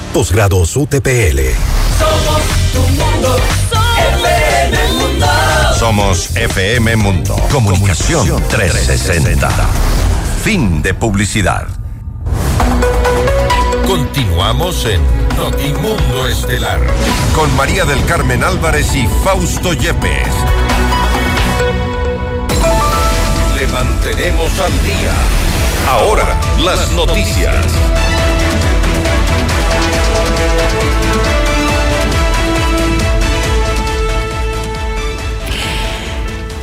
Posgrados UTPL. Somos tu mundo. FM Mundo. Somos FM Mundo. Comunicación 360. Fin de publicidad. Continuamos en Notimundo Estelar con María del Carmen Álvarez y Fausto Yepes. Le mantenemos al día. Ahora, las noticias.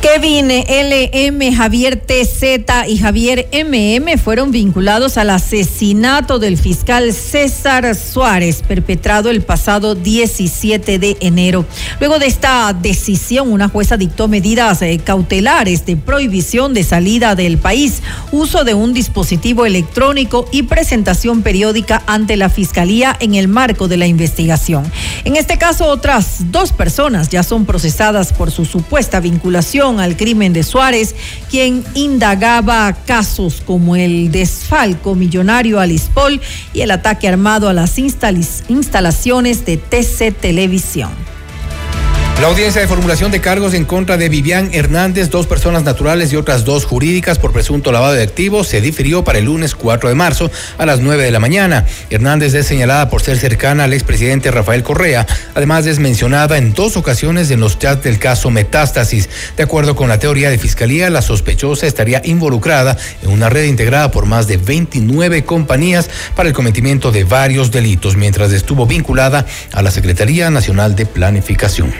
Kevin LM, Javier TZ y Javier MM fueron vinculados al asesinato del fiscal César Suárez, perpetrado el pasado 17 de enero. Luego de esta decisión, una jueza dictó medidas eh, cautelares de prohibición de salida del país, uso de un dispositivo electrónico y presentación periódica ante la fiscalía en el marco de la investigación. En este caso, otras dos personas ya son procesadas por su supuesta vinculación al crimen de Suárez, quien indagaba casos como el desfalco millonario a Lispol y el ataque armado a las instalaciones de TC Televisión. La audiencia de formulación de cargos en contra de Vivian Hernández, dos personas naturales y otras dos jurídicas por presunto lavado de activos, se difirió para el lunes 4 de marzo a las 9 de la mañana. Hernández es señalada por ser cercana al expresidente Rafael Correa. Además, es mencionada en dos ocasiones en los chats del caso Metástasis. De acuerdo con la teoría de fiscalía, la sospechosa estaría involucrada en una red integrada por más de 29 compañías para el cometimiento de varios delitos, mientras estuvo vinculada a la Secretaría Nacional de Planificación.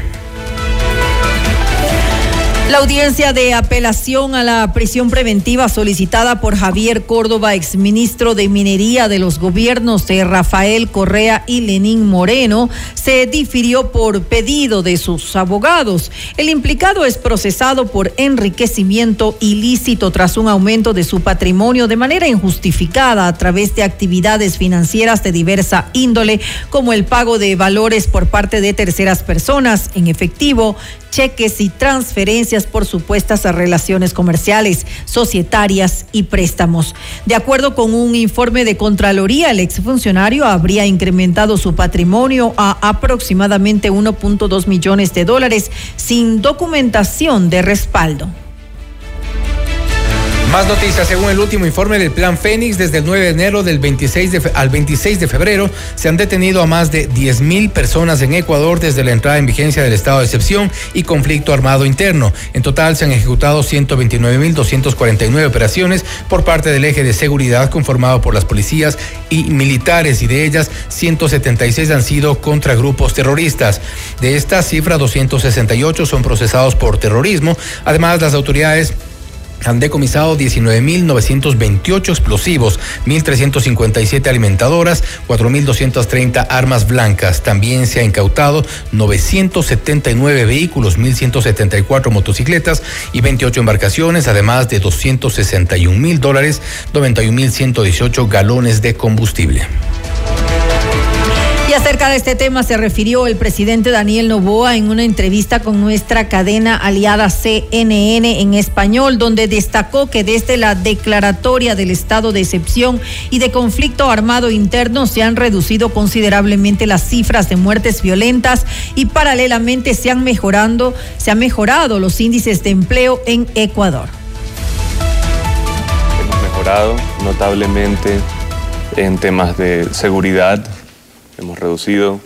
La audiencia de apelación a la prisión preventiva solicitada por Javier Córdoba, exministro de Minería de los gobiernos de Rafael Correa y Lenín Moreno, se difirió por pedido de sus abogados. El implicado es procesado por enriquecimiento ilícito tras un aumento de su patrimonio de manera injustificada a través de actividades financieras de diversa índole, como el pago de valores por parte de terceras personas en efectivo, cheques y transferencias por supuestas relaciones comerciales, societarias y préstamos. De acuerdo con un informe de Contraloría, el exfuncionario habría incrementado su patrimonio a aproximadamente 1.2 millones de dólares sin documentación de respaldo. Más noticias, según el último informe del Plan Fénix, desde el 9 de enero del 26 de al 26 de febrero se han detenido a más de 10 mil personas en Ecuador desde la entrada en vigencia del estado de excepción y conflicto armado interno. En total se han ejecutado 129 mil 249 operaciones por parte del eje de seguridad conformado por las policías y militares y de ellas 176 han sido contra grupos terroristas. De esta cifra, 268 son procesados por terrorismo. Además, las autoridades han decomisado 19.928 explosivos, 1.357 alimentadoras, 4.230 armas blancas. También se ha incautado 979 vehículos, 1.174 motocicletas y 28 embarcaciones, además de 261 mil dólares, 91.118 galones de combustible. Y acerca de este tema se refirió el presidente Daniel Novoa en una entrevista con nuestra cadena aliada CNN en español, donde destacó que desde la declaratoria del estado de excepción y de conflicto armado interno se han reducido considerablemente las cifras de muertes violentas y paralelamente se han mejorando, se han mejorado los índices de empleo en Ecuador. Hemos mejorado notablemente en temas de seguridad, hemos reducido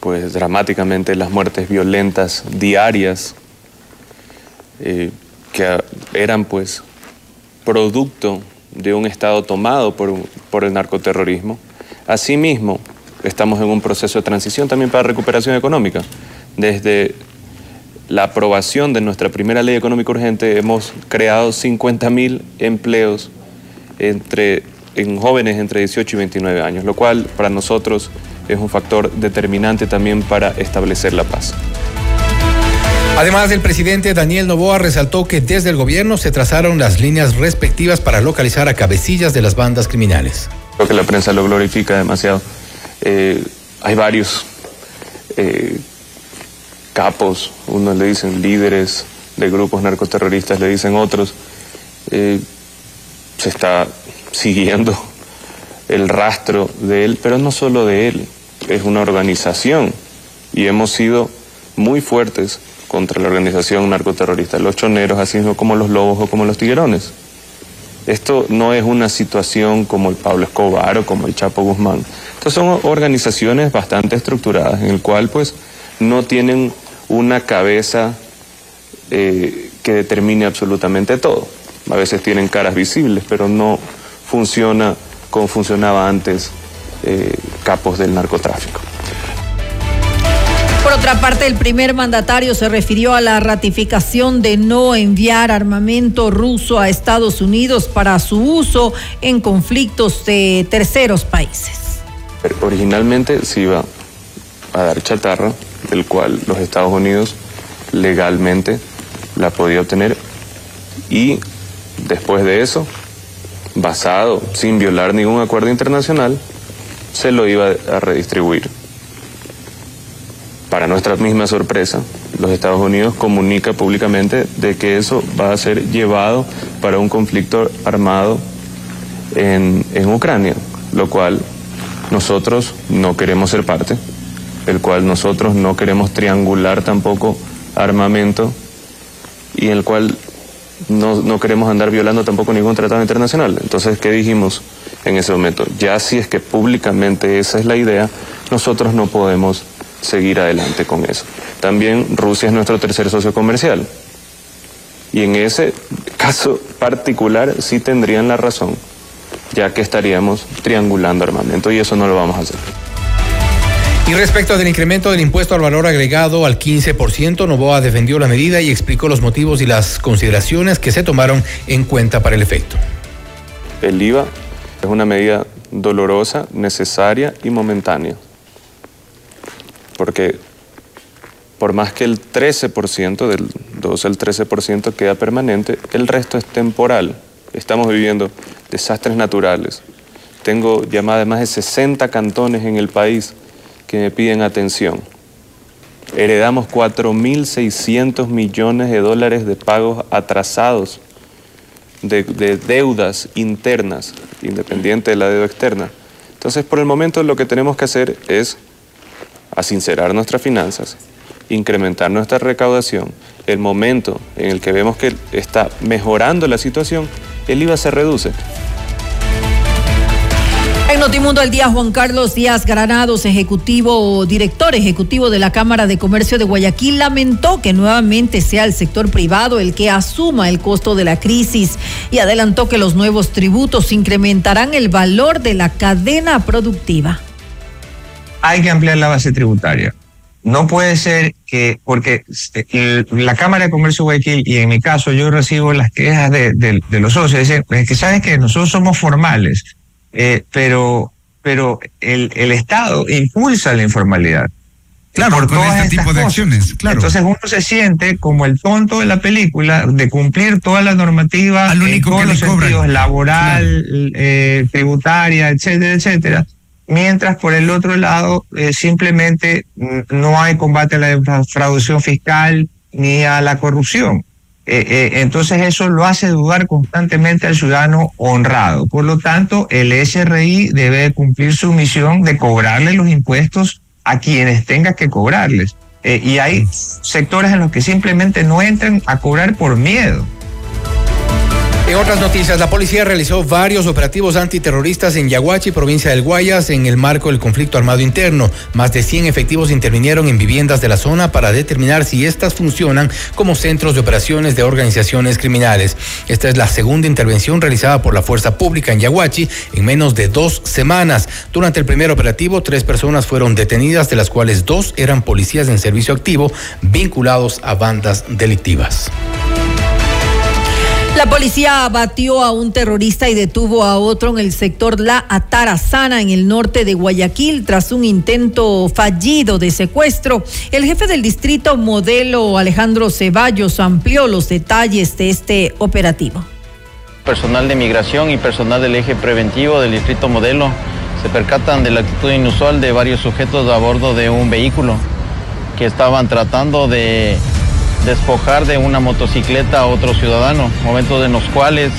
pues dramáticamente las muertes violentas diarias eh, que eran pues producto de un Estado tomado por, por el narcoterrorismo. Asimismo, estamos en un proceso de transición también para recuperación económica. Desde la aprobación de nuestra primera ley económica urgente hemos creado 50.000 empleos entre, en jóvenes entre 18 y 29 años, lo cual para nosotros es un factor determinante también para establecer la paz. Además, el presidente Daniel Novoa resaltó que desde el gobierno se trazaron las líneas respectivas para localizar a cabecillas de las bandas criminales. Creo que la prensa lo glorifica demasiado. Eh, hay varios eh, capos, unos le dicen líderes de grupos narcoterroristas, le dicen otros. Eh, se está siguiendo el rastro de él, pero no solo de él, es una organización y hemos sido muy fuertes contra la organización narcoterrorista, los choneros, así como los lobos o como los tiguerones. Esto no es una situación como el Pablo Escobar o como el Chapo Guzmán. Estas son organizaciones bastante estructuradas, en el cual pues no tienen una cabeza eh, que determine absolutamente todo. A veces tienen caras visibles, pero no funciona como funcionaba antes eh, capos del narcotráfico. Por otra parte, el primer mandatario se refirió a la ratificación de no enviar armamento ruso a Estados Unidos para su uso en conflictos de terceros países. Originalmente se iba a dar chatarra, del cual los Estados Unidos legalmente la podía obtener y después de eso, basado sin violar ningún acuerdo internacional, se lo iba a redistribuir. Para nuestra misma sorpresa, los Estados Unidos comunica públicamente de que eso va a ser llevado para un conflicto armado en, en Ucrania, lo cual nosotros no queremos ser parte, el cual nosotros no queremos triangular tampoco armamento y el cual no, no, queremos andar violando tampoco ningún tratado internacional. Entonces, ¿qué dijimos en ese momento? Ya si es que públicamente esa es la idea, nosotros no podemos seguir adelante con eso. También Rusia es nuestro tercer socio comercial. Y en ese caso particular sí tendrían la razón, ya que estaríamos triangulando armamento y eso no lo vamos a hacer. Y respecto del incremento del impuesto al valor agregado al 15%, Novoa defendió la medida y explicó los motivos y las consideraciones que se tomaron en cuenta para el efecto. El IVA es una medida dolorosa, necesaria y momentánea porque por más que el 13%, del 12 al 13% queda permanente, el resto es temporal. Estamos viviendo desastres naturales. Tengo de más de 60 cantones en el país que me piden atención. Heredamos 4.600 millones de dólares de pagos atrasados de, de, deudas internas, independiente de la deuda externa. Entonces, por el momento lo que tenemos que hacer es a sincerar nuestras finanzas, incrementar nuestra recaudación, el momento en el que vemos que está mejorando la situación, el IVA se reduce. Notimundo al día, Juan Carlos Díaz Granados, ejecutivo, director ejecutivo de la Cámara de Comercio de Guayaquil, lamentó que nuevamente sea el sector privado el que asuma el costo de la crisis y adelantó que los nuevos tributos incrementarán el valor de la cadena productiva. Hay que ampliar la base tributaria. No puede ser que, porque eh, la Cámara de Comercio de Guayaquil, y en mi caso yo recibo las quejas de, los socios, dicen, es que saben que nosotros somos formales, eh, pero, pero el, el Estado impulsa la informalidad. Claro, por con este tipo de acciones, claro. Entonces uno se siente como el tonto de la película de cumplir toda la normativa en todos los sentidos, laboral, eh, tributaria, etcétera, etcétera mientras por el otro lado eh, simplemente no hay combate a la defraudación fiscal ni a la corrupción. Eh, eh, entonces eso lo hace dudar constantemente al ciudadano honrado. Por lo tanto, el SRI debe cumplir su misión de cobrarle los impuestos a quienes tenga que cobrarles. y hay sectores en los que simplemente no entran a cobrar por miedo. En otras noticias, la policía realizó varios operativos antiterroristas en Yaguachi, provincia del Guayas, en el marco del conflicto armado interno. Más de 100 efectivos intervinieron en viviendas de la zona para determinar si estas funcionan como centros de operaciones de organizaciones criminales. Esta es la segunda intervención realizada por la fuerza pública en Yaguachi en menos de dos semanas. Durante el primer operativo, tres personas fueron detenidas, de las cuales dos eran policías en servicio activo vinculados a bandas delictivas. La policía abatió a un terrorista y detuvo a otro en el sector La Atarazana, en el norte de Guayaquil, tras un intento fallido de secuestro. El jefe del distrito modelo, Alejandro Ceballos, amplió los detalles de este operativo. Personal de migración y personal del eje preventivo del distrito modelo se percatan de la actitud inusual de varios sujetos a bordo de un vehículo que estaban tratando de despojar de una motocicleta a otro ciudadano, momentos en los cuales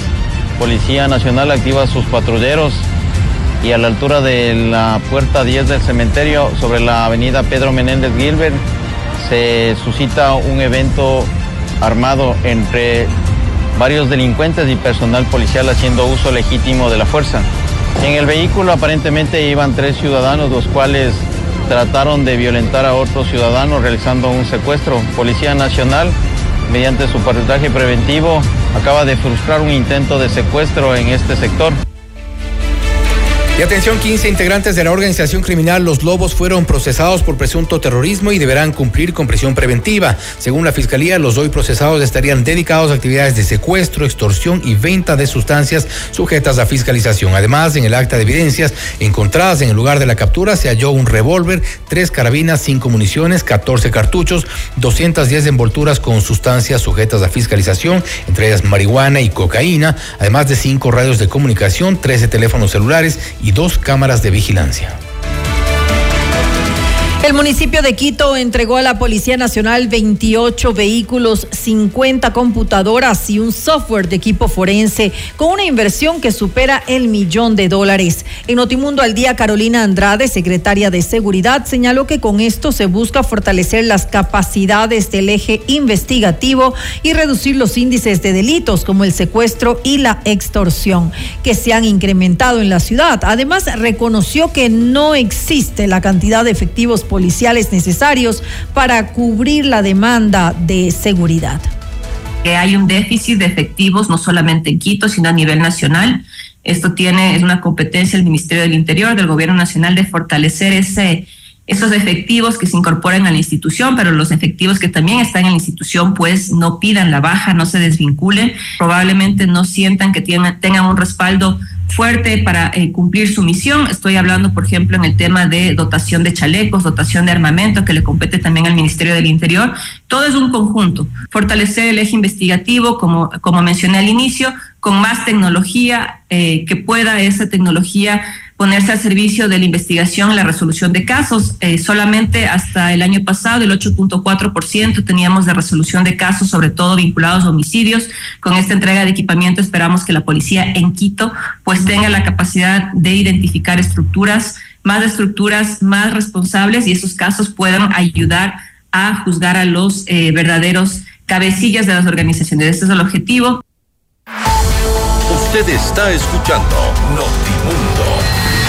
Policía Nacional activa sus patrulleros y a la altura de la puerta 10 del cementerio sobre la avenida Pedro Menéndez Gilbert se suscita un evento armado entre varios delincuentes y personal policial haciendo uso legítimo de la fuerza. En el vehículo aparentemente iban tres ciudadanos, los cuales trataron de violentar a otros ciudadanos realizando un secuestro. Policía Nacional, mediante su patrullaje preventivo, acaba de frustrar un intento de secuestro en este sector. Y atención, 15 integrantes de la organización criminal Los Lobos fueron procesados por presunto terrorismo y deberán cumplir con prisión preventiva. Según la Fiscalía, los hoy procesados estarían dedicados a actividades de secuestro, extorsión y venta de sustancias sujetas a fiscalización. Además, en el acta de evidencias encontradas en el lugar de la captura se halló un revólver, tres carabinas, cinco municiones, 14 cartuchos, 210 envolturas con sustancias sujetas a fiscalización, entre ellas marihuana y cocaína, además de cinco radios de comunicación, 13 teléfonos celulares y y dos cámaras de vigilancia. El municipio de Quito entregó a la Policía Nacional 28 vehículos, 50 computadoras y un software de equipo forense con una inversión que supera el millón de dólares. En Notimundo al día, Carolina Andrade, secretaria de Seguridad, señaló que con esto se busca fortalecer las capacidades del eje investigativo y reducir los índices de delitos como el secuestro y la extorsión que se han incrementado en la ciudad. Además, reconoció que no existe la cantidad de efectivos policiales necesarios para cubrir la demanda de seguridad. Hay un déficit de efectivos no solamente en Quito, sino a nivel nacional. Esto tiene, es una competencia del Ministerio del Interior, del Gobierno Nacional, de fortalecer ese, esos efectivos que se incorporan a la institución, pero los efectivos que también están en la institución, pues no pidan la baja, no se desvinculen, probablemente no sientan que tienen, tengan un respaldo fuerte para eh, cumplir su misión. Estoy hablando, por ejemplo, en el tema de dotación de chalecos, dotación de armamento, que le compete también al Ministerio del Interior. Todo es un conjunto. Fortalecer el eje investigativo, como, como mencioné al inicio, con más tecnología, eh, que pueda esa tecnología ponerse al servicio de la investigación la resolución de casos. Eh, solamente hasta el año pasado el 8.4% teníamos de resolución de casos, sobre todo vinculados a homicidios. Con esta entrega de equipamiento esperamos que la policía en Quito pues tenga la capacidad de identificar estructuras, más estructuras más responsables y esos casos puedan ayudar a juzgar a los eh, verdaderos cabecillas de las organizaciones. Este es el objetivo. Usted está escuchando Notimundo.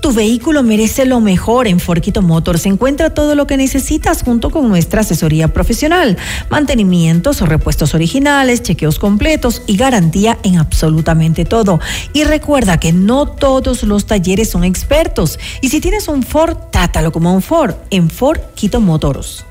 Tu vehículo merece lo mejor en Forquito Motors. Encuentra todo lo que necesitas junto con nuestra asesoría profesional, mantenimientos o repuestos originales, chequeos completos y garantía en absolutamente todo. Y recuerda que no todos los talleres son expertos. Y si tienes un Ford, trátalo como un Ford en Ford Quito Motors.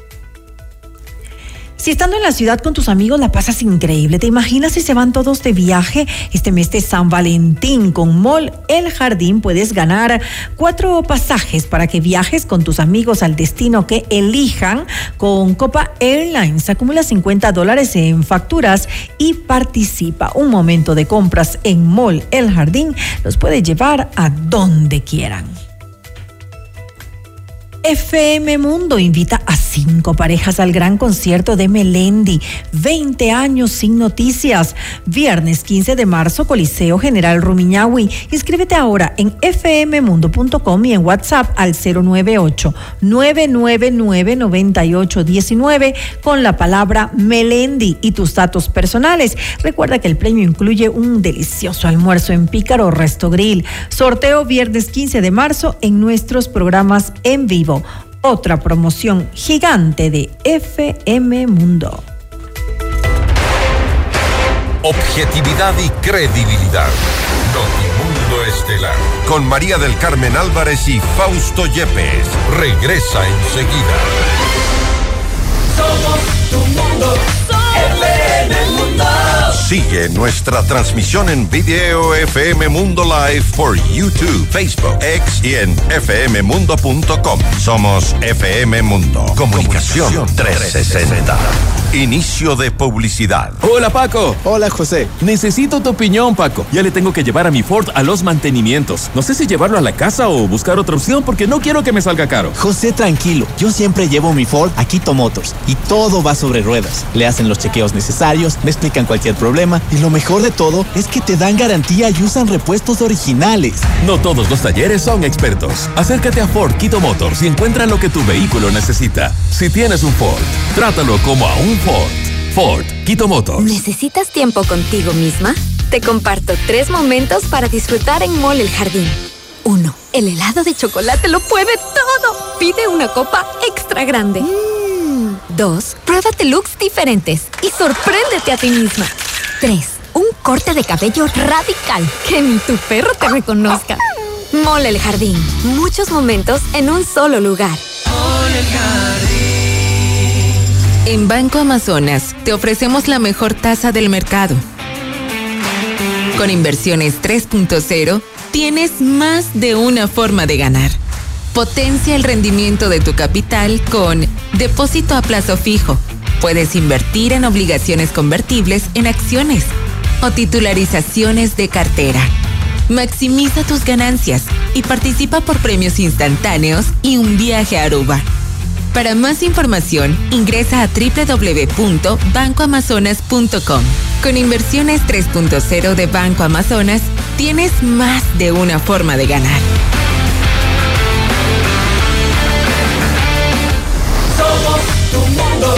Si estando en la ciudad con tus amigos la pasas increíble, ¿te imaginas si se van todos de viaje este mes de San Valentín con Mall El Jardín? Puedes ganar cuatro pasajes para que viajes con tus amigos al destino que elijan con Copa Airlines. Acumula 50 dólares en facturas y participa. Un momento de compras en Mall El Jardín los puede llevar a donde quieran. FM Mundo invita a cinco parejas al gran concierto de Melendi. 20 años sin noticias. Viernes 15 de marzo, Coliseo General Rumiñahui. Inscríbete ahora en fmmundo.com y en WhatsApp al 098-999-9819 con la palabra Melendi y tus datos personales. Recuerda que el premio incluye un delicioso almuerzo en Pícaro Resto Grill. Sorteo viernes 15 de marzo en nuestros programas en vivo otra promoción gigante de FM Mundo. Objetividad y credibilidad. Notimundo Estelar. Con María del Carmen Álvarez y Fausto Yepes. Regresa enseguida. Somos tu mundo. Sigue nuestra transmisión en video FM Mundo Live por YouTube, Facebook, X y en fmmundo.com. Somos FM Mundo. Comunicación 360. Inicio de publicidad. Hola Paco. Hola José. Necesito tu opinión Paco. Ya le tengo que llevar a mi Ford a los mantenimientos. No sé si llevarlo a la casa o buscar otra opción porque no quiero que me salga caro. José, tranquilo. Yo siempre llevo mi Ford a Quito Motors y todo va sobre ruedas. Le hacen los chequeos necesarios, me explican cualquier problema y lo mejor de todo es que te dan garantía y usan repuestos originales. No todos los talleres son expertos. Acércate a Ford Quito Motors y encuentra lo que tu vehículo necesita. Si tienes un Ford, trátalo como a un Ford. Ford Quito Motors. ¿Necesitas tiempo contigo misma? Te comparto tres momentos para disfrutar en Mall El Jardín. 1. El helado de chocolate lo puede todo. Pide una copa extra grande. 2. Pruébate looks diferentes y sorpréndete a ti misma. 3. Un corte de cabello radical. Que ni tu perro te reconozca. Mole el Jardín. Muchos momentos en un solo lugar. En Banco Amazonas te ofrecemos la mejor tasa del mercado. Con inversiones 3.0 tienes más de una forma de ganar. Potencia el rendimiento de tu capital con depósito a plazo fijo Puedes invertir en obligaciones convertibles en acciones o titularizaciones de cartera. Maximiza tus ganancias y participa por premios instantáneos y un viaje a Aruba. Para más información, ingresa a www.bancoamazonas.com. Con inversiones 3.0 de Banco Amazonas, tienes más de una forma de ganar. Somos tu mundo.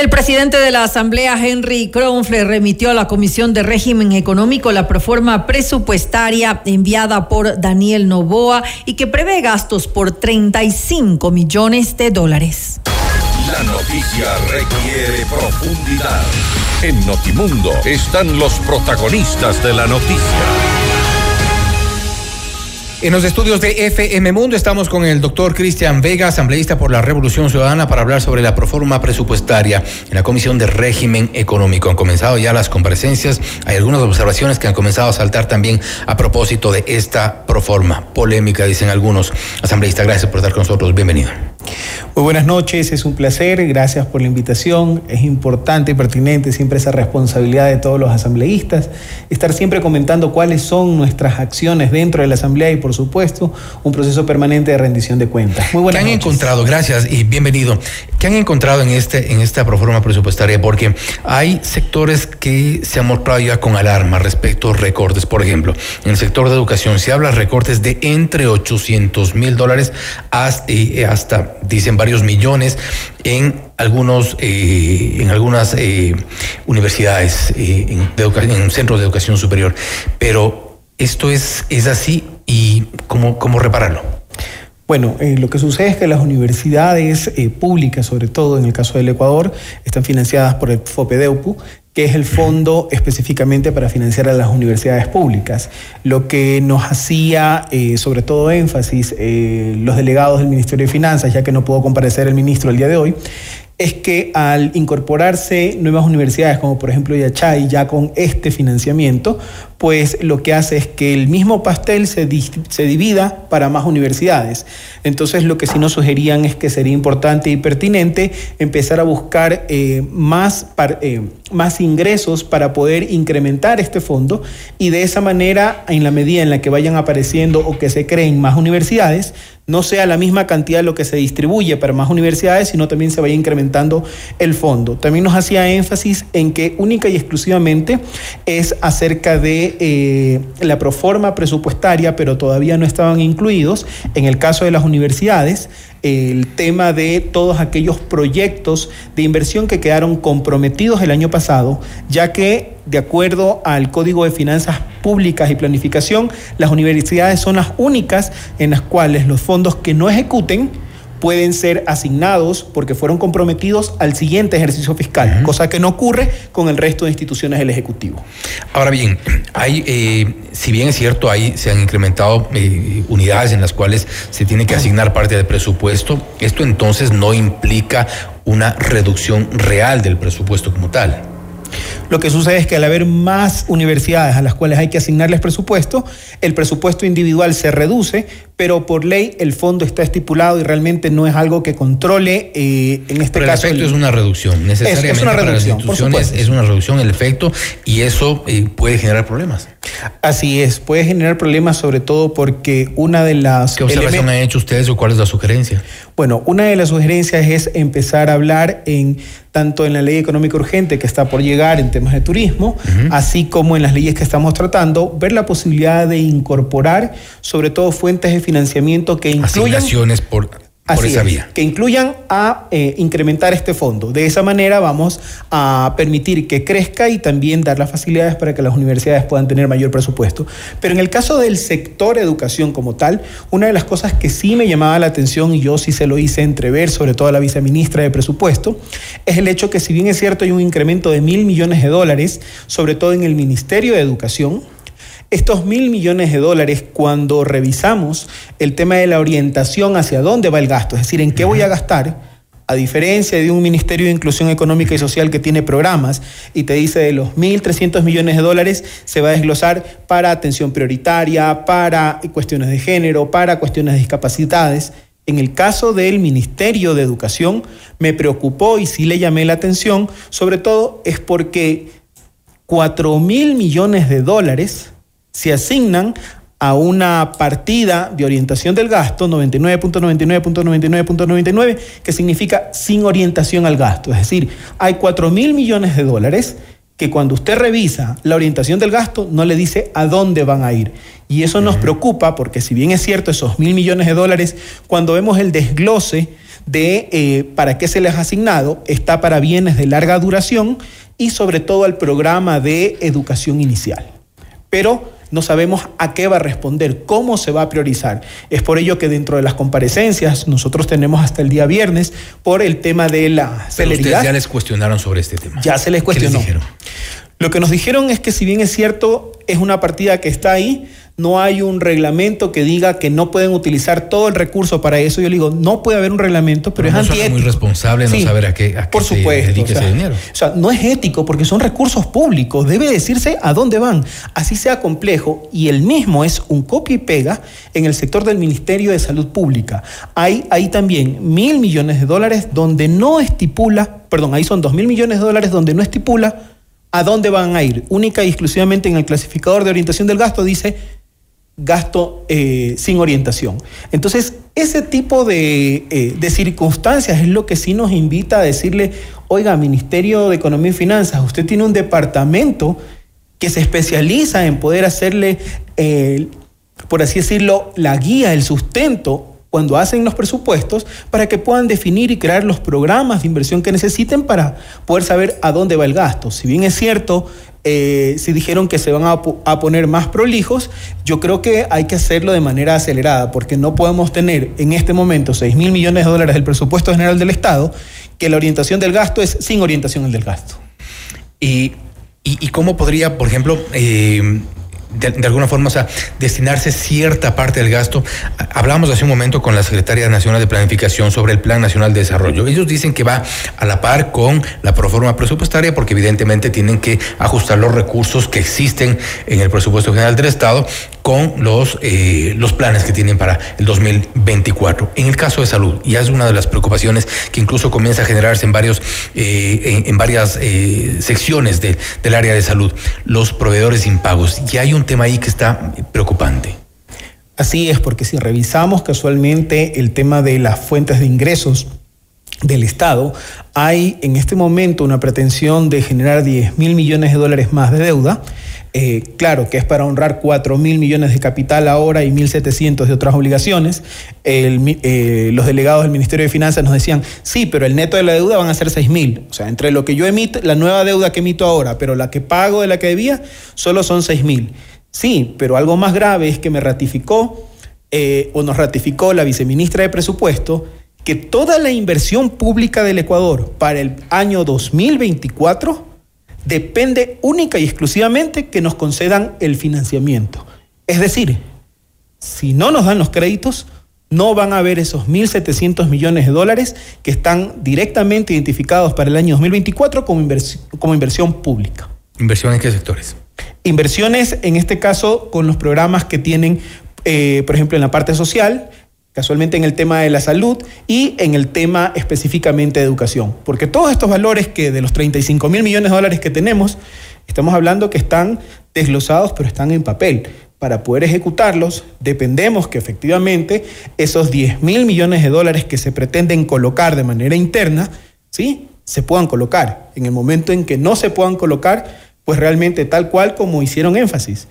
El presidente de la Asamblea, Henry Kronfler, remitió a la Comisión de Régimen Económico la proforma presupuestaria enviada por Daniel Novoa y que prevé gastos por 35 millones de dólares. La noticia requiere profundidad. En Notimundo están los protagonistas de la noticia. En los estudios de FM Mundo estamos con el doctor Cristian Vega, asambleísta por la Revolución Ciudadana, para hablar sobre la proforma presupuestaria en la Comisión de Régimen Económico. Han comenzado ya las comparecencias. Hay algunas observaciones que han comenzado a saltar también a propósito de esta proforma. Polémica, dicen algunos. Asambleísta, gracias por estar con nosotros. Bienvenido. Muy buenas noches, es un placer, gracias por la invitación. Es importante y pertinente siempre esa responsabilidad de todos los asambleístas, estar siempre comentando cuáles son nuestras acciones dentro de la Asamblea y por supuesto un proceso permanente de rendición de cuentas. Muy buenas ¿Qué han encontrado? Gracias y bienvenido. ¿Qué han encontrado en, este, en esta proforma presupuestaria? Porque hay sectores que se han mostrado ya con alarma respecto a recortes. Por ejemplo, en el sector de educación se habla de recortes de entre 800 mil dólares hasta, hasta, dicen varios millones en algunos eh, en algunas eh, universidades eh, en, en, centros de educación superior pero esto es es así y cómo cómo repararlo Bueno, eh, lo que sucede es que las universidades eh, públicas, sobre todo en el caso del Ecuador, están financiadas por el FOPEDEUPU, que es el fondo específicamente para financiar a las universidades públicas. Lo que nos hacía eh, sobre todo énfasis los delegados del Ministerio de Finanzas, ya que no pudo comparecer el ministro el día de hoy, es que al incorporarse nuevas universidades, como por ejemplo Yachay, ya con este financiamiento, pues lo que hace es que el mismo pastel se, se divida para más universidades. Entonces lo que sí nos sugerían es que sería importante y pertinente empezar a buscar eh, más, eh, más ingresos para poder incrementar este fondo y de esa manera, en la medida en la que vayan apareciendo o que se creen más universidades, no sea la misma cantidad lo que se distribuye para más universidades, sino también se vaya incrementando el fondo. También nos hacía énfasis en que única y exclusivamente es acerca de eh, la proforma presupuestaria, pero todavía no estaban incluidos. En el caso de las universidades, el tema de todos aquellos proyectos de inversión que quedaron comprometidos el año pasado, ya que de acuerdo al Código de Finanzas Públicas y Planificación, las universidades son las únicas en las cuales los fondos que no ejecuten pueden ser asignados porque fueron comprometidos al siguiente ejercicio fiscal, cosa que no ocurre con el resto de instituciones del Ejecutivo. Ahora bien, hay, eh, si bien es cierto, ahí se han incrementado eh, unidades en las cuales se tiene que asignar parte del presupuesto, esto entonces no implica una reducción real del presupuesto como tal. Lo que sucede es que al haber más universidades a las cuales hay que asignarles presupuesto, el presupuesto individual se reduce, pero por ley el fondo está estipulado y realmente no es algo que controle eh, en este caso. El efecto es una reducción, necesariamente es, una reducción, es una reducción el efecto y eso eh, puede generar problemas. Así es, puede generar problemas sobre todo porque una de las... ¿Qué observación han hecho ustedes o cuál es la sugerencia? Bueno, una de las sugerencias es empezar a hablar en tanto en la ley económica urgente que está por llegar en temas de turismo, así como en las leyes que estamos tratando, ver la posibilidad de incorporar sobre todo fuentes de financiamiento que incluyan... por Así que incluyan a eh, incrementar este fondo. De esa manera vamos a permitir que crezca y también dar las facilidades para que las universidades puedan tener mayor presupuesto. Pero en el caso del sector educación como tal, una de las cosas que sí me llamaba la atención y yo sí se lo hice entrever, sobre todo a la viceministra de presupuesto, es el hecho que si bien es cierto hay un incremento de mil millones de dólares, sobre todo en el Ministerio de Educación, estos mil millones de dólares, cuando revisamos el tema de la orientación hacia dónde va el gasto, es decir, en qué voy a gastar, a diferencia de un Ministerio de Inclusión Económica y Social que tiene programas y te dice de los 1.300 millones de dólares se va a desglosar para atención prioritaria, para cuestiones de género, para cuestiones de discapacidades. En el caso del Ministerio de Educación me preocupó y sí le llamé la atención, sobre todo es porque 4 mil millones de dólares se asignan a una partida de orientación del gasto 99.99.99.99 que significa sin orientación al gasto. Es decir, hay 4 mil millones de dólares que cuando usted revisa la orientación del gasto no le dice a dónde van a ir. Y eso nos preocupa porque si bien es cierto esos mil millones de dólares, cuando vemos el desglose de eh, para qué se les ha asignado, está para bienes de larga duración y sobre todo al programa de educación inicial. Pero no sabemos a qué va a responder, cómo se va a priorizar. Es por ello que dentro de las comparecencias nosotros tenemos hasta el día viernes por el tema de la celeridad. Ustedes ya les cuestionaron sobre este tema. Ya se les cuestionó. dijeron? Lo que nos dijeron es que si bien es cierto, es una partida que está ahí, no hay un reglamento que diga que no pueden utilizar todo el recurso para eso. Yo le digo, no puede haber un reglamento, pero, es antiético. Es muy responsable no saber a qué, por supuesto, ese dinero. O sea, no es ético porque son recursos públicos. Debe decirse a dónde van. Así sea complejo. Y el mismo es un copia y pega en el sector del Ministerio de Salud Pública. Hay ahí también mil millones de dólares donde no estipula, perdón, ahí son dos mil millones de dólares donde no estipula a dónde van a ir. Única y exclusivamente en el clasificador de orientación del gasto dice gasto eh, sin orientación. Entonces, ese tipo de, eh, de, circunstancias es lo que sí nos invita a decirle, oiga, Ministerio de Economía y Finanzas, usted tiene un departamento que se especializa en poder hacerle, por así decirlo, la guía, el sustento cuando hacen los presupuestos para que puedan definir y crear los programas de inversión que necesiten para poder saber a dónde va el gasto. Si bien es cierto, eh, si dijeron que se van a, poner más prolijos, yo creo que hay que hacerlo de manera acelerada, porque no podemos tener en este momento 6 mil millones de dólares del presupuesto general del Estado, que la orientación del gasto es sin orientación del gasto. Y, y, y cómo podría, por ejemplo, eh, de, alguna forma, o sea, destinarse cierta parte del gasto. Hablamos hace un momento con la Secretaria Nacional de Planificación sobre el Plan Nacional de Desarrollo. Ellos dicen que va a la par con la proforma presupuestaria porque evidentemente tienen que ajustar los recursos que existen en el presupuesto general del Estado con los, eh, los planes que tienen para el 2024. En el caso de salud, y es una de las preocupaciones que incluso comienza a generarse en, varios, eh, en, varias eh, secciones de, del área de salud, los proveedores impagos. Y hay un tema ahí que está preocupante. Así es, porque si revisamos casualmente el tema de las fuentes de ingresos del Estado, hay en este momento una pretensión de generar 10 mil millones de dólares más de deuda. Eh, claro que es para honrar 4 mil millones de capital ahora y 1.700 de otras obligaciones. Eh, los delegados del Ministerio de Finanzas nos decían, sí, pero el neto de la deuda van a ser 6 mil. O sea, entre lo que yo emito, la nueva deuda que emito ahora, pero la que pago de la que debía, solo son 6 mil. Sí, pero algo más grave es que me ratificó eh, o nos ratificó la viceministra de Presupuesto que toda la inversión pública del Ecuador para el año 2024 depende única y exclusivamente que nos concedan el financiamiento. Es decir, si no nos dan los créditos, no van a haber esos 1.700 millones de dólares que están directamente identificados para el año 2024 como, invers como inversión pública. ¿Inversión en qué sectores? Inversiones, en este caso, con los programas que tienen, eh, por ejemplo, en la parte social, casualmente en el tema de la salud y en el tema específicamente de educación. Porque todos estos valores que de los 35 mil millones de dólares que tenemos, estamos hablando que están desglosados, pero están en papel. Para poder ejecutarlos, dependemos que efectivamente esos 10 mil millones de dólares que se pretenden colocar de manera interna, ¿sí? se puedan colocar. En el momento en que no se puedan colocar, pues realmente tal cual como hicieron énfasis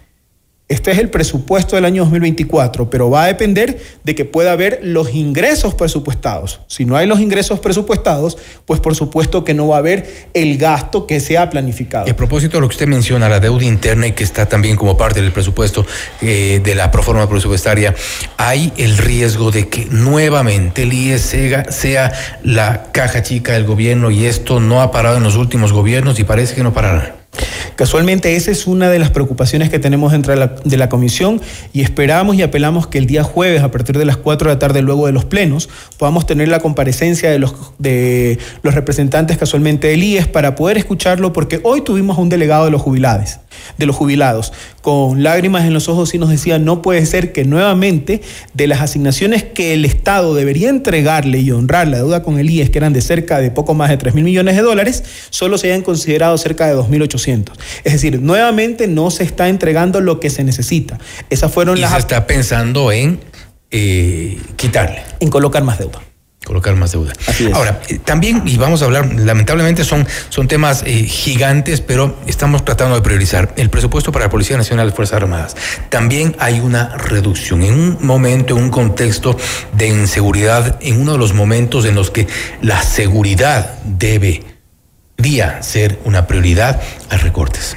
este es el presupuesto del año 2024, pero va a depender de que pueda haber los ingresos presupuestados. Si no hay los ingresos presupuestados, pues por supuesto que no va a haber el gasto que se ha planificado. Y a propósito de lo que usted menciona, la deuda interna y que está también como parte del presupuesto eh, de la proforma presupuestaria, hay el riesgo de que nuevamente el IES sea, sea la caja chica del gobierno y esto no ha parado en los últimos gobiernos y parece que no parará. Casualmente esa es una de las preocupaciones que tenemos dentro de la, comisión y esperamos y apelamos que el día jueves a partir de las 4 de la tarde luego de los plenos podamos tener la comparecencia de los, de los representantes casualmente del IES para poder escucharlo porque hoy tuvimos un delegado de los jubilados, de los jubilados con lágrimas en los ojos y nos decía no puede ser que nuevamente de las asignaciones que el Estado debería entregarle y honrar la deuda con el IES que eran de cerca de poco más de 3 mil millones de dólares solo se hayan considerado cerca de 2.800 es decir, nuevamente no se está entregando lo que se necesita. Esas fueron y las. Se está pensando en eh, quitarle. En colocar más deuda colocar más deuda. Ahora, eh, también, y vamos a hablar, lamentablemente son, son temas eh, gigantes, pero estamos tratando de priorizar el presupuesto para la Policía Nacional de Fuerzas Armadas. También hay una reducción en un momento, en un contexto de inseguridad, en uno de los momentos en los que la seguridad debe día ser una prioridad a recortes.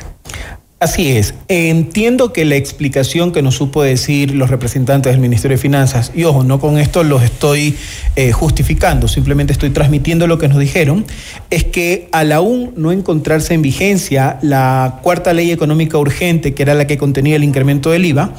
Así es. Entiendo que la explicación que nos supo decir los representantes del Ministerio de Finanzas, y ojo, no con esto los estoy eh, justificando, simplemente estoy transmitiendo lo que nos dijeron, es que al aún no encontrarse en vigencia la cuarta ley económica urgente, que era la que contenía el incremento del IVA,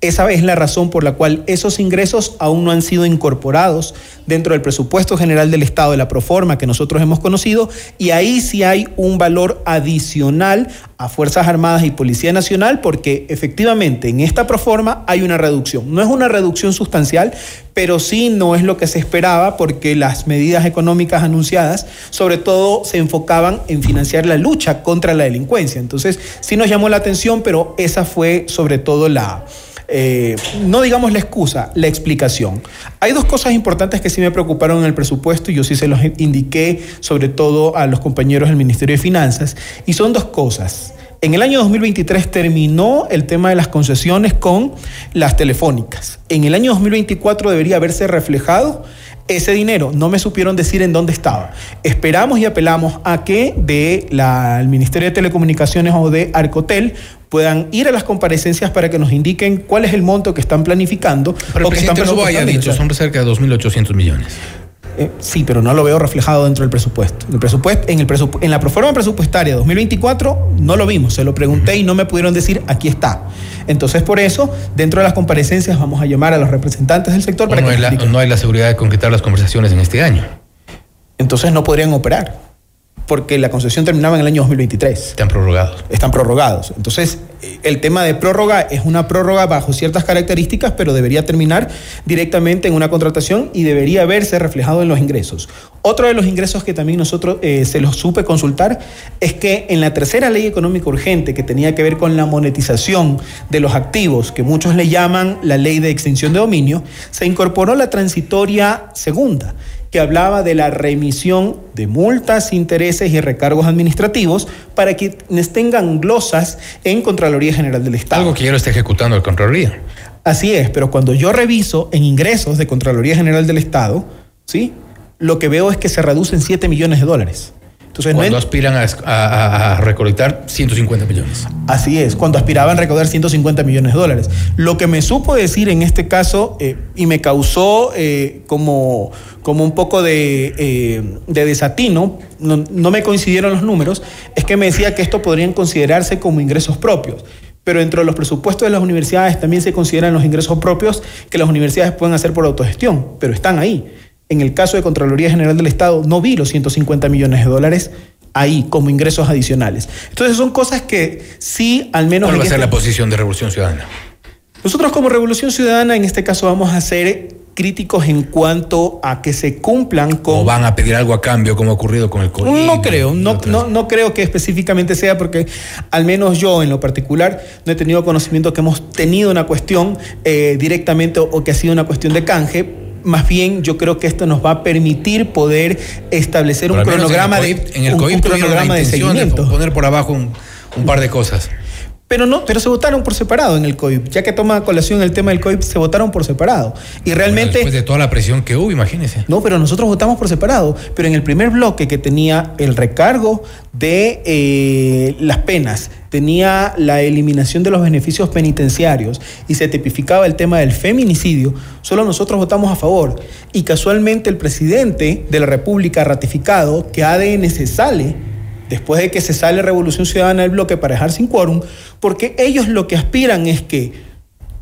esa es la razón por la cual esos ingresos aún no han sido incorporados dentro del presupuesto general del Estado de la Proforma que nosotros hemos conocido y ahí sí hay un valor adicional a Fuerzas Armadas y Policía Nacional porque efectivamente en esta Proforma hay una reducción. No es una reducción sustancial, pero sí no es lo que se esperaba porque las medidas económicas anunciadas sobre todo se enfocaban en financiar la lucha contra la delincuencia. Entonces sí nos llamó la atención, pero esa fue sobre todo la eh, no digamos la excusa, la explicación. Hay dos cosas importantes que sí me preocuparon en el presupuesto y yo sí se los indiqué sobre todo a los compañeros del Ministerio de Finanzas y son dos cosas. En el año 2023 terminó el tema de las concesiones con las telefónicas. En el año 2024 debería haberse reflejado ese dinero. No me supieron decir en dónde estaba. Esperamos y apelamos a que del Ministerio de Telecomunicaciones o de Arcotel puedan ir a las comparecencias para que nos indiquen cuál es el monto que están planificando. Pero o el que están ya ha dicho, son cerca de 2.800 millones. Eh, sí, pero no lo veo reflejado dentro del presupuesto. En, el presupuesto, en, el presupu- en la proforma presupuestaria 2024 no lo vimos, se lo pregunté y no me pudieron decir aquí está. Entonces, por eso, dentro de las comparecencias vamos a llamar a los representantes del sector O para no, que hay la, no hay la seguridad de concretar las conversaciones en este año. Entonces no podrían operar, porque la concesión terminaba en el año 2023. Están prorrogados. Están prorrogados. Entonces, eh, el tema de prórroga es una prórroga bajo ciertas características, pero debería terminar directamente en una contratación y debería verse reflejado en los ingresos. Otro de los ingresos que también nosotros eh, se los supe consultar es que en la tercera ley económica urgente que tenía que ver con la monetización de los activos, que muchos le llaman la ley de extinción de dominio, se incorporó la transitoria segunda que hablaba de la remisión de multas, intereses y recargos administrativos para quienes tengan glosas en Contraloría General del Estado. Algo que ya lo está ejecutando el Contraloría. Así es, pero cuando yo reviso en ingresos de Contraloría General del Estado, ¿sí? lo que veo es que se reducen 7 millones de dólares. Entonces, Cuando aspiran a, a- a recolectar 150 millones. Así es, cuando aspiraban a recaudar 150 millones de dólares. Lo que me supo decir en este caso, eh, y me causó eh, como, como un poco de, eh, de desatino, no, no me coincidieron los números, es que me decía que esto podrían considerarse como ingresos propios. Pero dentro de los presupuestos de las universidades también se consideran los ingresos propios que las universidades pueden hacer por autogestión, pero están ahí. En el caso de Contraloría General del Estado no vi los 150 millones de dólares ahí como ingresos adicionales. Entonces son cosas que sí, al menos... ¿Cuál va a ser este- la posición de Revolución Ciudadana? nosotros como Revolución Ciudadana en este caso vamos a ser críticos en cuanto a que se cumplan con... ¿O van a pedir algo a cambio como ha ocurrido con el COVID? No creo, no, no, no creo que específicamente sea porque al menos yo en lo particular no he tenido conocimiento que hemos tenido una cuestión eh, directamente o, o que ha sido una cuestión de canje. Más bien yo creo que esto nos va a permitir poder establecer un Pero cronograma en el de, COVID- En el un- cronograma de seguimiento. poner por abajo un, un par de cosas. Pero no, pero se votaron por separado en el COIP. Ya que toma colación el tema del COIP, se votaron por separado. Y realmente. Después de toda la presión que hubo, imagínese. No, pero nosotros votamos por separado. Pero en el primer bloque que tenía el recargo de eh, las penas, tenía la eliminación de los beneficios penitenciarios y se tipificaba el tema del feminicidio, solo nosotros votamos a favor. Y casualmente el presidente de la República ha ratificado que ADN se sale después de que se sale Revolución Ciudadana del bloque para dejar sin quórum, porque ellos lo que aspiran es que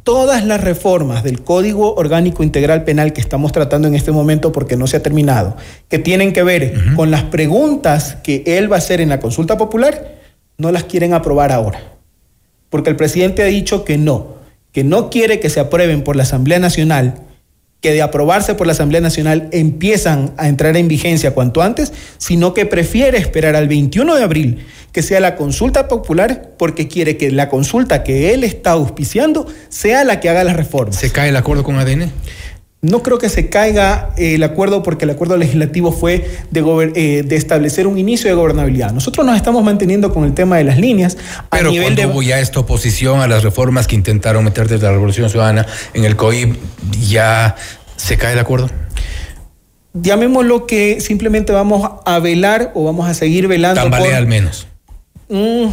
todas las reformas del Código Orgánico Integral Penal que estamos tratando en este momento porque no se ha terminado, que tienen que ver con las preguntas que él va a hacer en la consulta popular, no las quieren aprobar ahora. Porque el presidente ha dicho que no, que no quiere que se aprueben por la Asamblea Nacional, que de aprobarse por la Asamblea Nacional empiezan a entrar en vigencia cuanto antes, sino que prefiere esperar al 21 de abril que sea la consulta popular porque quiere que la consulta que él está auspiciando sea la que haga las reformas. ¿Se cae el acuerdo con ADN? No creo que se caiga eh, el acuerdo porque el acuerdo legislativo fue de, eh, de establecer un inicio de gobernabilidad. Nosotros nos estamos manteniendo con el tema de las líneas a Pero nivel cuando de... hubo ya esta oposición a las reformas que intentaron meter desde la Revolución Ciudadana en el COIP, ¿ya se cae el acuerdo? Llamémoslo que simplemente vamos a velar o vamos a seguir velando. Tambalea por- al menos. Mm,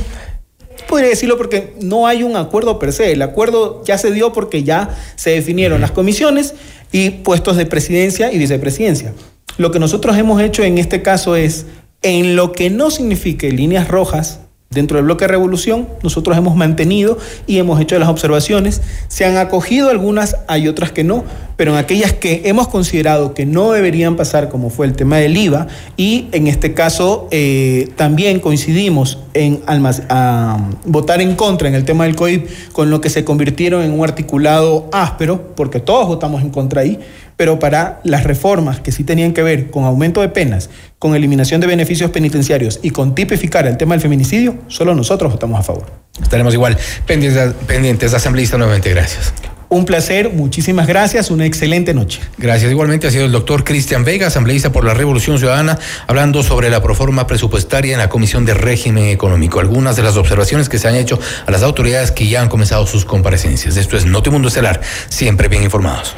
podría decirlo porque no hay un acuerdo per se. El acuerdo ya se dio porque ya se definieron las comisiones y puestos de presidencia y vicepresidencia. Lo que nosotros hemos hecho en este caso es, en lo que no signifique líneas rojas dentro del bloque de revolución, nosotros hemos mantenido y hemos hecho las observaciones. Se han acogido algunas, hay otras que no, pero en aquellas que hemos considerado que no deberían pasar, como fue el tema del IVA, y en este caso eh, también coincidimos en almac- a votar en contra en el tema del COIP, con lo que se convirtieron en un articulado áspero, porque todos votamos en contra ahí, pero para las reformas que sí tenían que ver con aumento de penas, con eliminación de beneficios penitenciarios y con tipificar el tema del feminicidio, solo nosotros votamos a favor. Estaremos igual pendientes, pendientes. Asambleísta, nuevamente, gracias. Un placer, muchísimas gracias, una excelente noche. Gracias. Igualmente ha sido el doctor Cristian Vega, asambleísta por la Revolución Ciudadana, hablando sobre la proforma presupuestaria en la Comisión de Régimen Económico. Algunas de las observaciones que se han hecho a las autoridades que ya han comenzado sus comparecencias. Esto es Notimundo Estelar, siempre bien informados.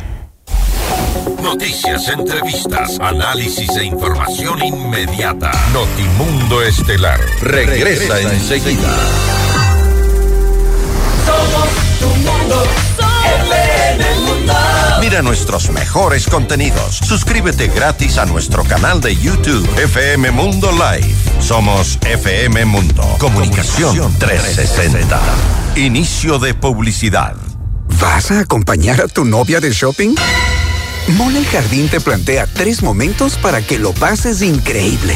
Noticias, entrevistas, análisis e información inmediata. Notimundo Estelar regresa, enseguida. Somos tu Mundo. Mira nuestros mejores contenidos. Suscríbete gratis a nuestro canal de YouTube FM Mundo Live. Somos FM Mundo. Comunicación 360. Inicio de publicidad. ¿Vas a acompañar a tu novia de shopping? Mole el Jardín te plantea tres momentos para que lo pases increíble.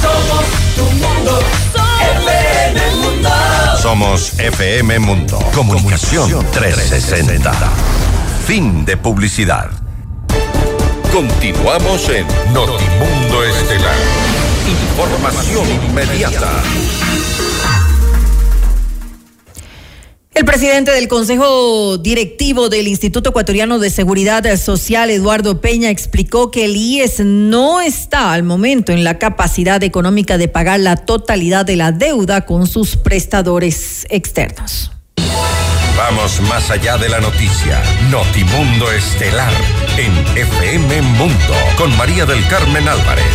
Somos tu mundo, FM Mundo. Somos FM Mundo. Comunicación 360. Fin de publicidad. Continuamos en Notimundo Estelar. Información inmediata. El presidente del Consejo Directivo del Instituto Ecuatoriano de Seguridad Social, Eduardo Peña, explicó que el IES no está al momento en la capacidad económica de pagar la totalidad de la deuda con sus prestadores externos. Vamos más allá de la noticia. Notimundo Estelar en FM Mundo con María del Carmen Álvarez.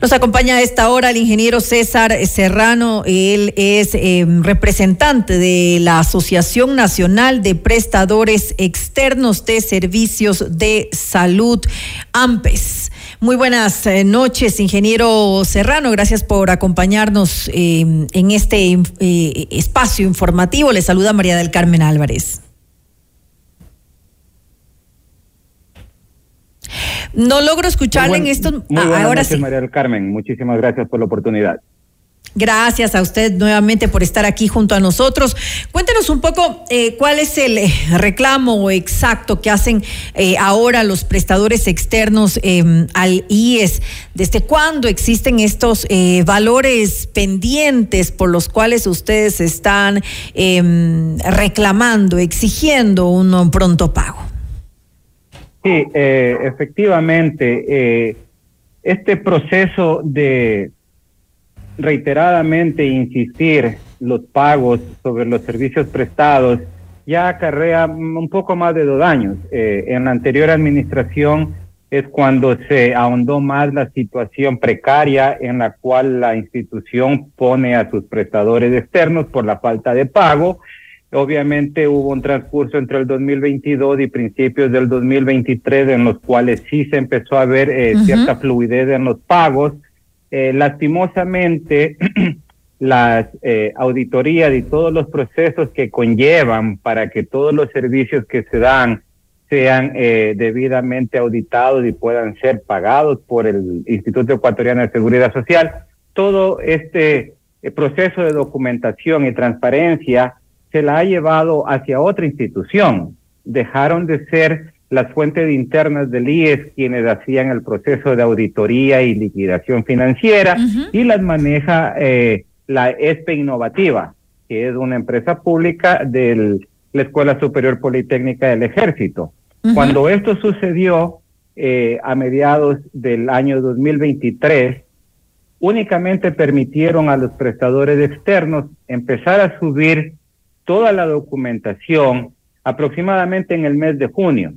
Nos acompaña a esta hora el ingeniero César Serrano. Él es eh, representante de la Asociación Nacional de Prestadores Externos de Servicios de Salud, AMPES. Muy buenas eh, noches, ingeniero Serrano. Gracias por acompañarnos eh, en este espacio informativo. Le saluda María del Carmen Álvarez. No logro escucharle buen- en esto. Muy Ah, ahora noches, sí. María del Carmen. Muchísimas gracias por la oportunidad. Gracias a usted nuevamente por estar aquí junto a nosotros. Cuéntenos un poco eh, cuál es el eh, reclamo exacto que hacen eh, ahora los prestadores externos eh, al IES. ¿Desde cuándo existen estos valores pendientes por los cuales ustedes están eh, reclamando, exigiendo un pronto pago? Sí, eh, efectivamente, eh, este proceso de reiteradamente insistir los pagos sobre los servicios prestados ya acarrea un poco más de dos años. Eh, en la anterior administración es cuando se ahondó más la situación precaria en la cual la institución pone a sus prestadores externos por la falta de pago. Obviamente hubo un transcurso entre el 2022 y principios del 2023 en los cuales sí se empezó a ver eh, cierta fluidez en los pagos. Eh, lastimosamente, las eh, auditorías y todos los procesos que conllevan para que todos los servicios que se dan sean debidamente auditados y puedan ser pagados por el Instituto Ecuatoriano de Seguridad Social. Todo este proceso de documentación y transparencia se la ha llevado hacia otra institución. Dejaron de ser las fuentes internas del IES quienes hacían el proceso de auditoría y liquidación financiera y las maneja eh, la ESPE Innovativa, que es una empresa pública de la Escuela Superior Politécnica del Ejército. Cuando esto sucedió eh, a mediados del año 2023, únicamente permitieron a los prestadores externos empezar a subir toda la documentación aproximadamente en el mes de junio.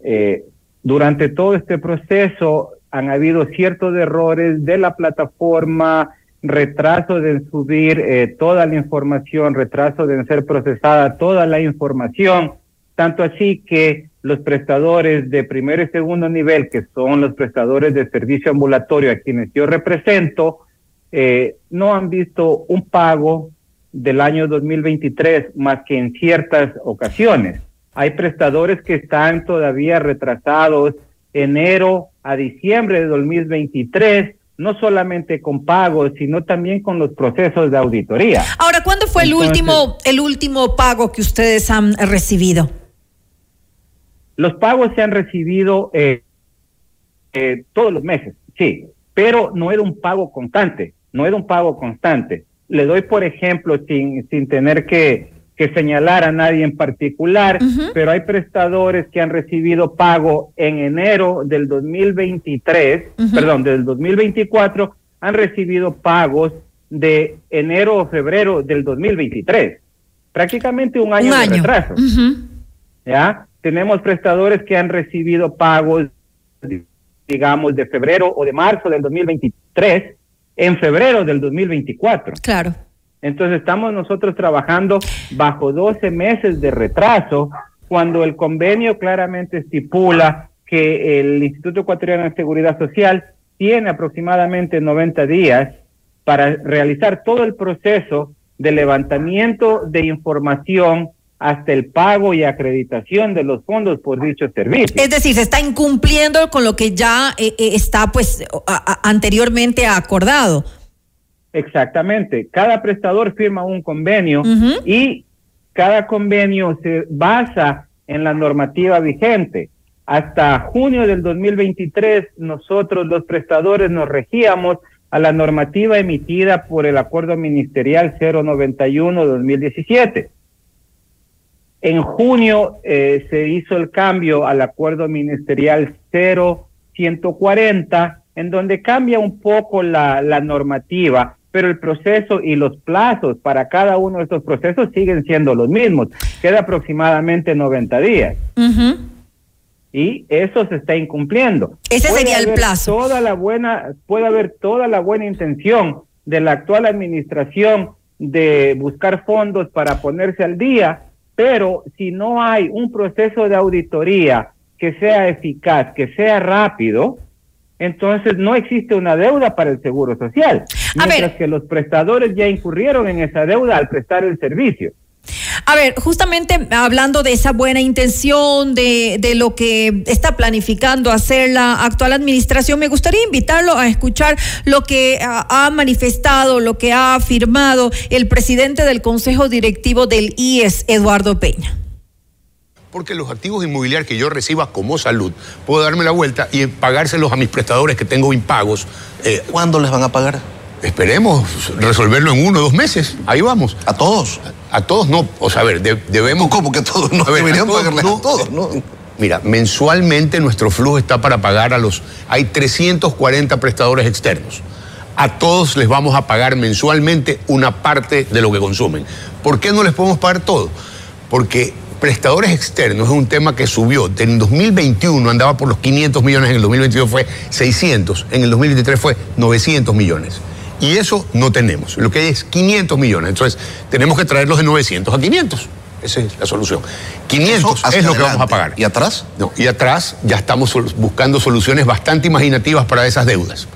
Eh, durante todo este proceso han habido ciertos errores de la plataforma, retraso de subir eh, toda la información, retraso de ser procesada toda la información, tanto así que los prestadores de primer y segundo nivel, que son los prestadores de servicio ambulatorio a quienes yo represento, eh, no han visto un pago del año 2023 más que en ciertas ocasiones. Hay prestadores que están todavía retrasados enero a diciembre de 2023 no solamente con pagos, sino también con los procesos de auditoría. Ahora, ¿cuándo fue el último el último pago que ustedes han recibido? Los pagos se han recibido eh, eh, todos los meses, sí, pero no era un pago constante, no era un pago constante. Le doy, por ejemplo, sin, sin tener que, que señalar a nadie en particular, pero hay prestadores que han recibido pago en enero del 2023, perdón, del 2024, han recibido pagos de enero o febrero del 2023. Prácticamente un año, de retraso. ¿Ya? Tenemos prestadores que han recibido pagos, digamos, de febrero o de marzo del 2023 en febrero del 2024. Claro. Entonces estamos nosotros trabajando bajo 12 meses de retraso cuando el convenio claramente estipula que el Instituto Ecuatoriano de Seguridad Social tiene aproximadamente 90 días para realizar todo el proceso de levantamiento de información hasta el pago y acreditación de los fondos por dicho servicio. Es decir, se está incumpliendo con lo que ya eh, eh, está pues anteriormente acordado. Exactamente. Cada prestador firma un convenio y cada convenio se basa en la normativa vigente. Hasta junio del 2023 nosotros los prestadores nos regíamos a la normativa emitida por el Acuerdo Ministerial 091-2017. En junio eh, se hizo el cambio al Acuerdo Ministerial 0140, en donde cambia un poco la, la normativa pero el proceso y los plazos para cada uno de estos procesos siguen siendo los mismos. Queda aproximadamente 90 días. Y eso se está incumpliendo. Ese sería el plazo. Toda la buena, puede haber toda la buena intención de la actual administración de buscar fondos para ponerse al día, pero si no hay un proceso de auditoría que sea eficaz, que sea rápido, entonces no existe una deuda para el Seguro Social, mientras que los prestadores ya incurrieron en esa deuda al prestar el servicio. A ver, justamente hablando de esa buena intención, de, de, lo que está planificando hacer la actual administración, me gustaría invitarlo a escuchar lo que ha, ha manifestado, lo que ha afirmado el presidente del Consejo Directivo del IES, Eduardo Peña porque los activos inmobiliarios que yo reciba como salud, puedo darme la vuelta y pagárselos a mis prestadores que tengo impagos. Eh, ¿Cuándo les van a pagar? Esperemos resolverlo en uno o dos meses. Ahí vamos. ¿A todos? A, todos no. O sea, a ver, debemos. ¿Cómo que a todos? No deberían pagarles a todos, ¿no? Mira, mensualmente nuestro flujo está para pagar a los. Hay 340 prestadores externos. A todos les vamos a pagar mensualmente una parte de lo que consumen. ¿Por qué no les podemos pagar todo? Porque prestadores externos es un tema que subió. En 2021 andaba por los 500 millones, en el 2022 fue 600, en el 2023 fue 900 millones. Y eso no tenemos. Lo que hay es 500 millones. Entonces, tenemos que traerlos de 900 a 500. Esa es la solución. 500 es lo que vamos a pagar. ¿Y atrás? No, y atrás ya estamos buscando soluciones bastante imaginativas para esas deudas.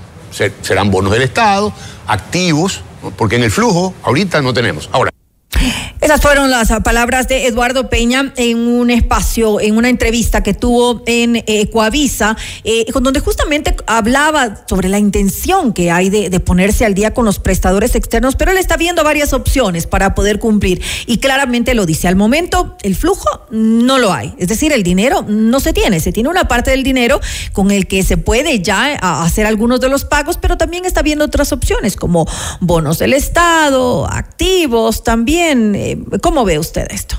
Serán bonos del Estado, activos, porque en el flujo ahorita no tenemos. Ahora, esas fueron las palabras de Eduardo Peña en un espacio, en una entrevista que tuvo en eh, Coavisa, eh, donde justamente hablaba sobre la intención que hay de, ponerse al día con los prestadores externos, pero él está viendo varias opciones para poder cumplir y claramente lo dice. Al momento, el flujo no lo hay, es decir, el dinero no se tiene, se tiene una parte del dinero con el que se puede ya hacer algunos de los pagos, pero también está viendo otras opciones como bonos del Estado, activos también. Eh, ¿Cómo ve usted esto?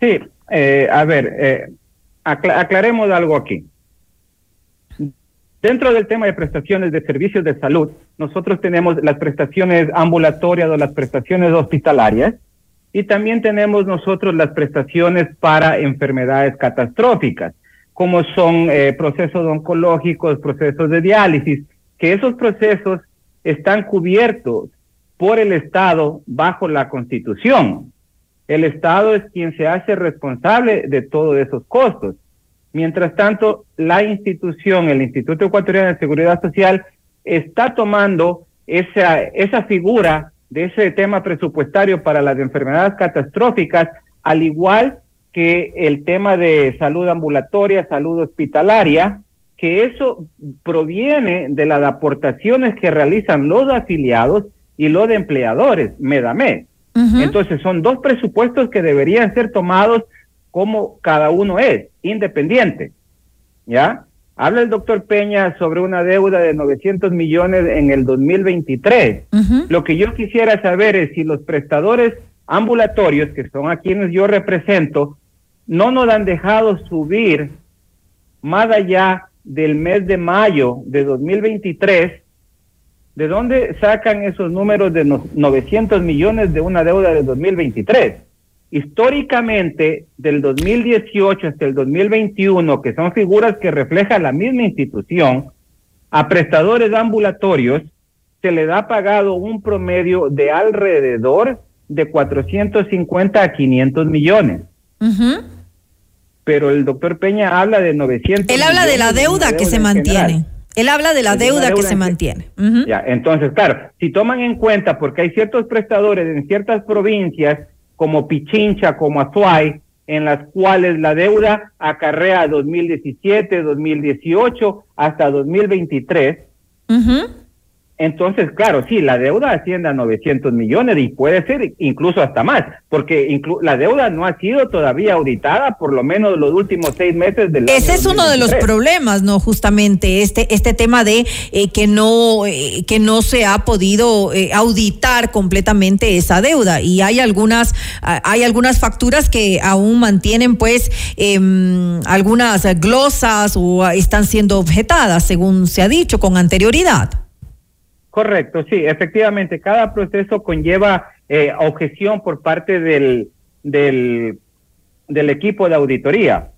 Sí, eh, a ver, eh, aclaremos algo aquí. Dentro del tema de prestaciones de servicios de salud, nosotros tenemos las prestaciones ambulatorias o las prestaciones hospitalarias y también tenemos nosotros las prestaciones para enfermedades catastróficas. como son eh, procesos oncológicos, procesos de diálisis, que esos procesos están cubiertos por el Estado bajo la Constitución. El Estado es quien se hace responsable de todos esos costos. Mientras tanto, la institución, el Instituto Ecuatoriano de Seguridad Social, está tomando esa, esa figura de ese tema presupuestario para las enfermedades catastróficas, al igual que el tema de salud ambulatoria, salud hospitalaria, que eso proviene de las aportaciones que realizan los afiliados y los empleadores, Medame. Entonces son dos presupuestos que deberían ser tomados como cada uno es, independiente. ¿Ya? Habla el doctor Peña sobre una deuda de 900 millones en el 2023. Lo que yo quisiera saber es si los prestadores ambulatorios, que son a quienes yo represento, no nos han dejado subir más allá del mes de mayo de 2023. ¿De dónde sacan esos números de 900 millones de una deuda de 2023? históricamente del 2018 hasta el 2021, que son figuras que reflejan la misma institución, a prestadores ambulatorios se le da pagado un promedio de alrededor de 450 a 500 millones. Pero el doctor Peña habla de 900. Él habla de la deuda, que se mantiene. Él habla de la deuda, que se mantiene. Ya, entonces, claro, si toman en cuenta, porque hay ciertos prestadores en ciertas provincias como Pichincha, como Azuay, en las cuales la deuda acarrea 2017, 2018 hasta 2023. Entonces, claro, sí, la deuda asciende a 900 millones y puede ser incluso hasta más, porque la deuda no ha sido todavía auditada por lo menos los últimos seis meses del Ese es uno de los problemas, ¿no? Justamente este, este tema de eh, que, no, eh, que no se ha podido eh, auditar completamente esa deuda y hay algunas, hay algunas facturas que aún mantienen pues em, algunas glosas o están siendo objetadas, según se ha dicho con anterioridad. Correcto, sí, efectivamente, cada proceso conlleva eh, objeción por parte del, del, del equipo de auditoría,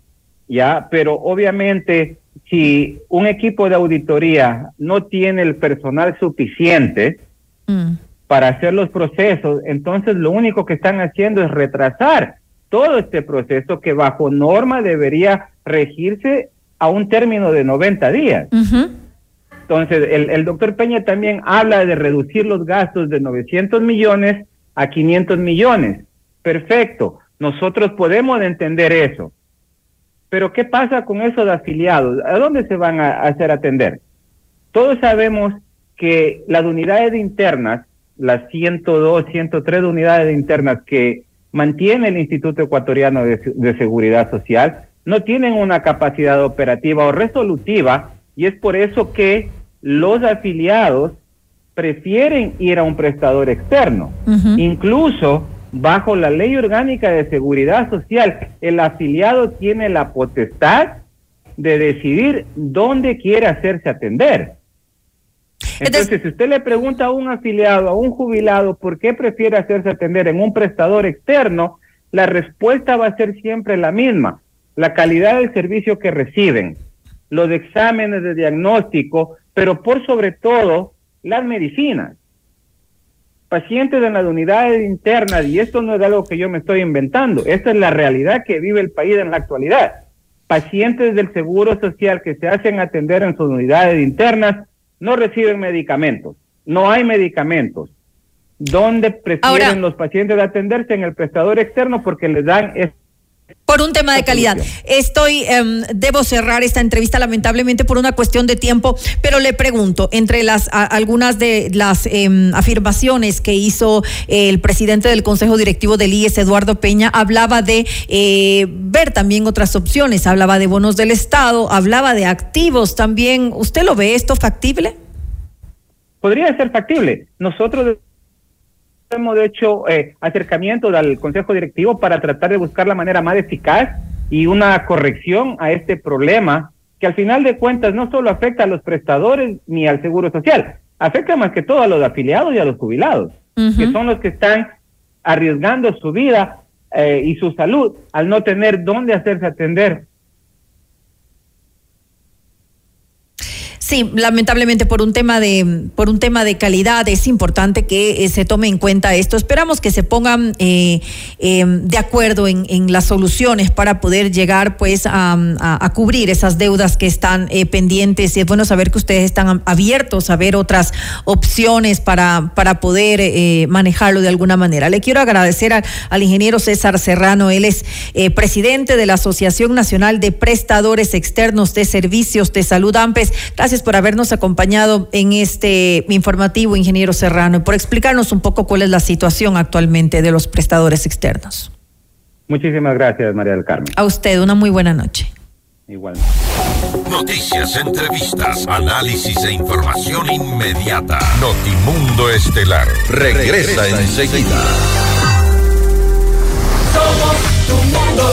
¿ya? Pero obviamente, si un equipo de auditoría no tiene el personal suficiente mm. para hacer los procesos, entonces lo único que están haciendo es retrasar todo este proceso que bajo norma debería regirse a un término de 90 días. Entonces, el, doctor Peña también habla de reducir los gastos de 900 millones a 500 millones. Perfecto, nosotros podemos entender eso. Pero ¿qué pasa con esos afiliados? ¿A dónde se van a hacer atender? Todos sabemos que las unidades internas, las 102, 103 unidades internas que mantiene el Instituto Ecuatoriano de Seguridad Social, no tienen una capacidad operativa o resolutiva y es por eso que los afiliados prefieren ir a un prestador externo. Incluso bajo la ley orgánica de seguridad social, el afiliado tiene la potestad de decidir dónde quiere hacerse atender. Entonces, si usted le pregunta a un afiliado, a un jubilado, por qué prefiere hacerse atender en un prestador externo, la respuesta va a ser siempre la misma, la calidad del servicio que reciben, los exámenes de diagnóstico, pero por sobre todo las medicinas. Pacientes en las unidades internas, y esto no es algo que yo me estoy inventando, esta es la realidad que vive el país en la actualidad. Pacientes del Seguro Social que se hacen atender en sus unidades internas no reciben medicamentos, no hay medicamentos. ¿Dónde prefieren los pacientes atenderse en el prestador externo porque les dan por un tema de calidad. Estoy, em, debo cerrar esta entrevista lamentablemente por una cuestión de tiempo, pero le pregunto, entre las algunas de las em, afirmaciones que hizo el presidente del Consejo Directivo del IES, Eduardo Peña, hablaba de eh, ver también otras opciones, hablaba de bonos del Estado, hablaba de activos también. ¿Usted lo ve esto factible? Podría ser factible. Nosotros hemos hecho eh, acercamientos al Consejo Directivo para tratar de buscar la manera más eficaz y una corrección a este problema que al final de cuentas no solo afecta a los prestadores ni al Seguro Social, afecta más que todo a los afiliados y a los jubilados, que son los que están arriesgando su vida eh, y su salud al no tener dónde hacerse atender Sí, lamentablemente por un tema de por un tema de calidad es importante que eh, se tome en cuenta esto. Esperamos que se pongan eh, em, de acuerdo en, las soluciones para poder llegar pues a, cubrir esas deudas que están eh, pendientes. Y es bueno saber que ustedes están abiertos a ver otras opciones para, para poder manejarlo de alguna manera. Le quiero agradecer al ingeniero César Serrano. Él es presidente de la Asociación Nacional de Prestadores Externos de Servicios de Salud AMPES. Gracias por habernos acompañado en este informativo, ingeniero Serrano, y por explicarnos un poco cuál es la situación actualmente de los prestadores externos. Muchísimas gracias, María del Carmen. A usted, una muy buena noche. Igual. Noticias, entrevistas, análisis e información inmediata. Notimundo Estelar. Regresa, enseguida. Somos tu mundo.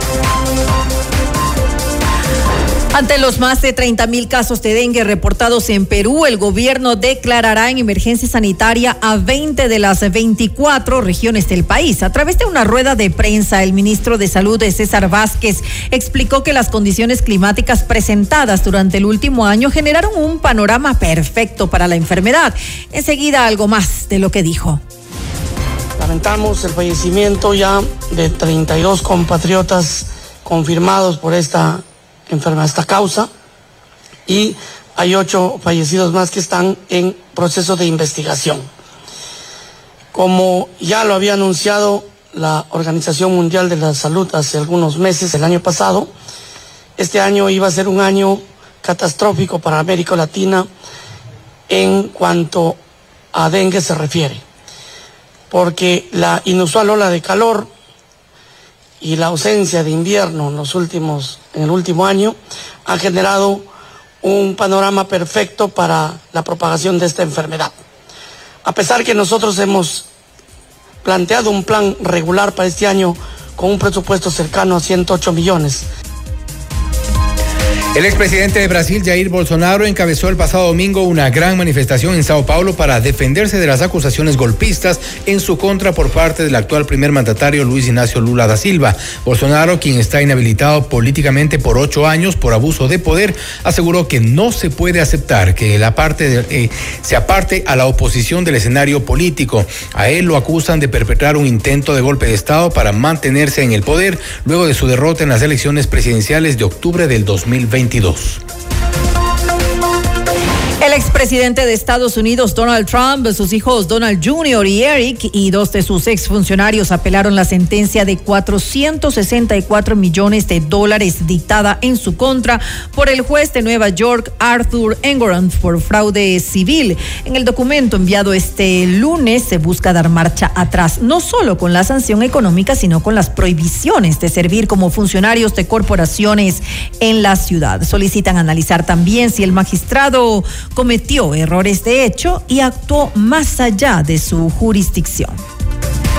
Ante los más de 30 mil casos de dengue reportados en Perú, el gobierno declarará en emergencia sanitaria a 20 de las 24 regiones del país. A través de una rueda de prensa, el ministro de Salud, César Vázquez, explicó que las condiciones climáticas presentadas durante el último año generaron un panorama perfecto para la enfermedad. Enseguida, algo más de lo que dijo. Lamentamos el fallecimiento ya de 32 compatriotas confirmados por esta enferma esta causa y hay ocho fallecidos más que están en proceso de investigación. Como ya lo había anunciado la Organización Mundial de la Salud hace algunos meses, el año pasado, este año iba a ser un año catastrófico para América Latina en cuanto a dengue se refiere, porque la inusual ola de calor y la ausencia de invierno en los últimos, en el último año, ha generado un panorama perfecto para la propagación de esta enfermedad. A pesar que nosotros hemos planteado un plan regular para este año con un presupuesto cercano a 108 millones, el expresidente de Brasil, Jair Bolsonaro, encabezó el pasado domingo una gran manifestación en Sao Paulo para defenderse de las acusaciones golpistas en su contra por parte del actual primer mandatario Luis Ignacio Lula da Silva. Bolsonaro, quien está inhabilitado políticamente por ocho años por abuso de poder, aseguró que no se puede aceptar que la parte eh, se aparte a la oposición del escenario político. A él lo acusan de perpetrar un intento de golpe de Estado para mantenerse en el poder luego de su derrota en las elecciones presidenciales de octubre del 2020. 2022. El expresidente de Estados Unidos, Donald Trump, sus hijos Donald Jr. y Eric y dos de sus exfuncionarios apelaron la sentencia de 464 millones de dólares dictada en su contra por el juez de Nueva York, Arthur Engoron, por fraude civil. En el documento enviado este lunes se busca dar marcha atrás, no solo con la sanción económica, sino con las prohibiciones de servir como funcionarios de corporaciones en la ciudad. Solicitan analizar también si el magistrado cometió errores de hecho y actuó más allá de su jurisdicción.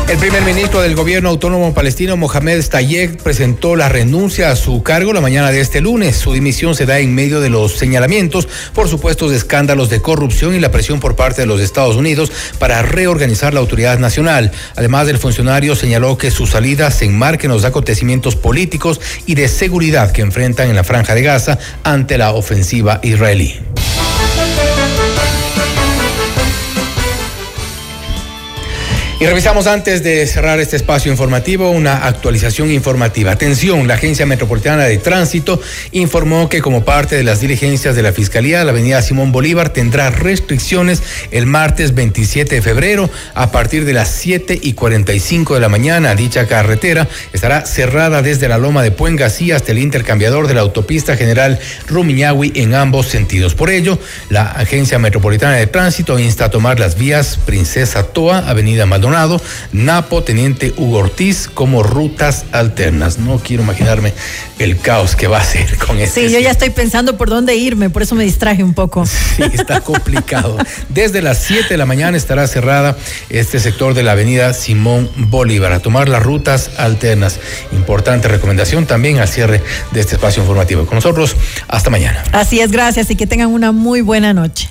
El primer ministro del gobierno autónomo palestino, Mohamed Stayek, presentó la renuncia a su cargo la mañana de este lunes. Su dimisión se da en medio de los señalamientos por supuestos escándalos de corrupción y la presión por parte de los Estados Unidos para reorganizar la autoridad nacional. Además, el funcionario señaló que su salida se enmarca en los acontecimientos políticos y de seguridad que enfrentan en la franja de Gaza ante la ofensiva israelí. Y revisamos antes de cerrar este espacio informativo una actualización informativa. Atención, la Agencia Metropolitana de Tránsito informó que como parte de las diligencias de la Fiscalía, la avenida Simón Bolívar tendrá restricciones el martes 27 de febrero a partir de las 7 y 45 de la mañana. Dicha carretera estará cerrada desde la Loma de Puengasí hasta el intercambiador de la autopista general Rumiñahui en ambos sentidos. Por ello, la Agencia Metropolitana de Tránsito insta a tomar las vías Princesa Toa, Avenida Maldonado, Napo, Teniente Hugo Ortiz como rutas alternas. No quiero imaginarme el caos que va a ser con este. Sí, yo ya estoy pensando por dónde irme, por eso me distraje un poco. Sí, está complicado. Desde las 7 de la mañana estará cerrada este sector de la avenida Simón Bolívar a tomar las rutas alternas. Importante recomendación también al cierre de este espacio informativo. Con nosotros, hasta mañana. Así es, gracias y que tengan una muy buena noche.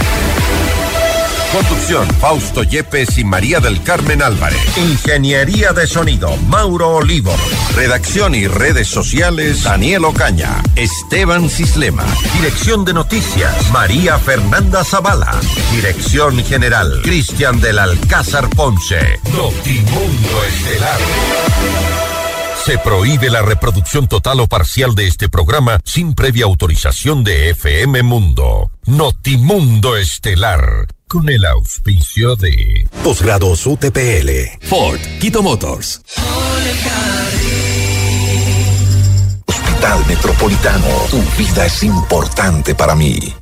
Conducción, Fausto Yepes y María del Carmen Álvarez. Ingeniería de sonido, Mauro Olivo. Redacción y redes sociales, Daniel Ocaña. Esteban Cislema. Dirección de noticias, María Fernanda Zavala. Dirección general, Cristian del Alcázar Ponce. Notimundo Estelar. Se prohíbe la reproducción total o parcial de este programa sin previa autorización de FM Mundo. Notimundo Estelar con el auspicio de Posgrados UTPL. Ford, Quito Motors. Hospital Metropolitano, tu vida es importante para mí.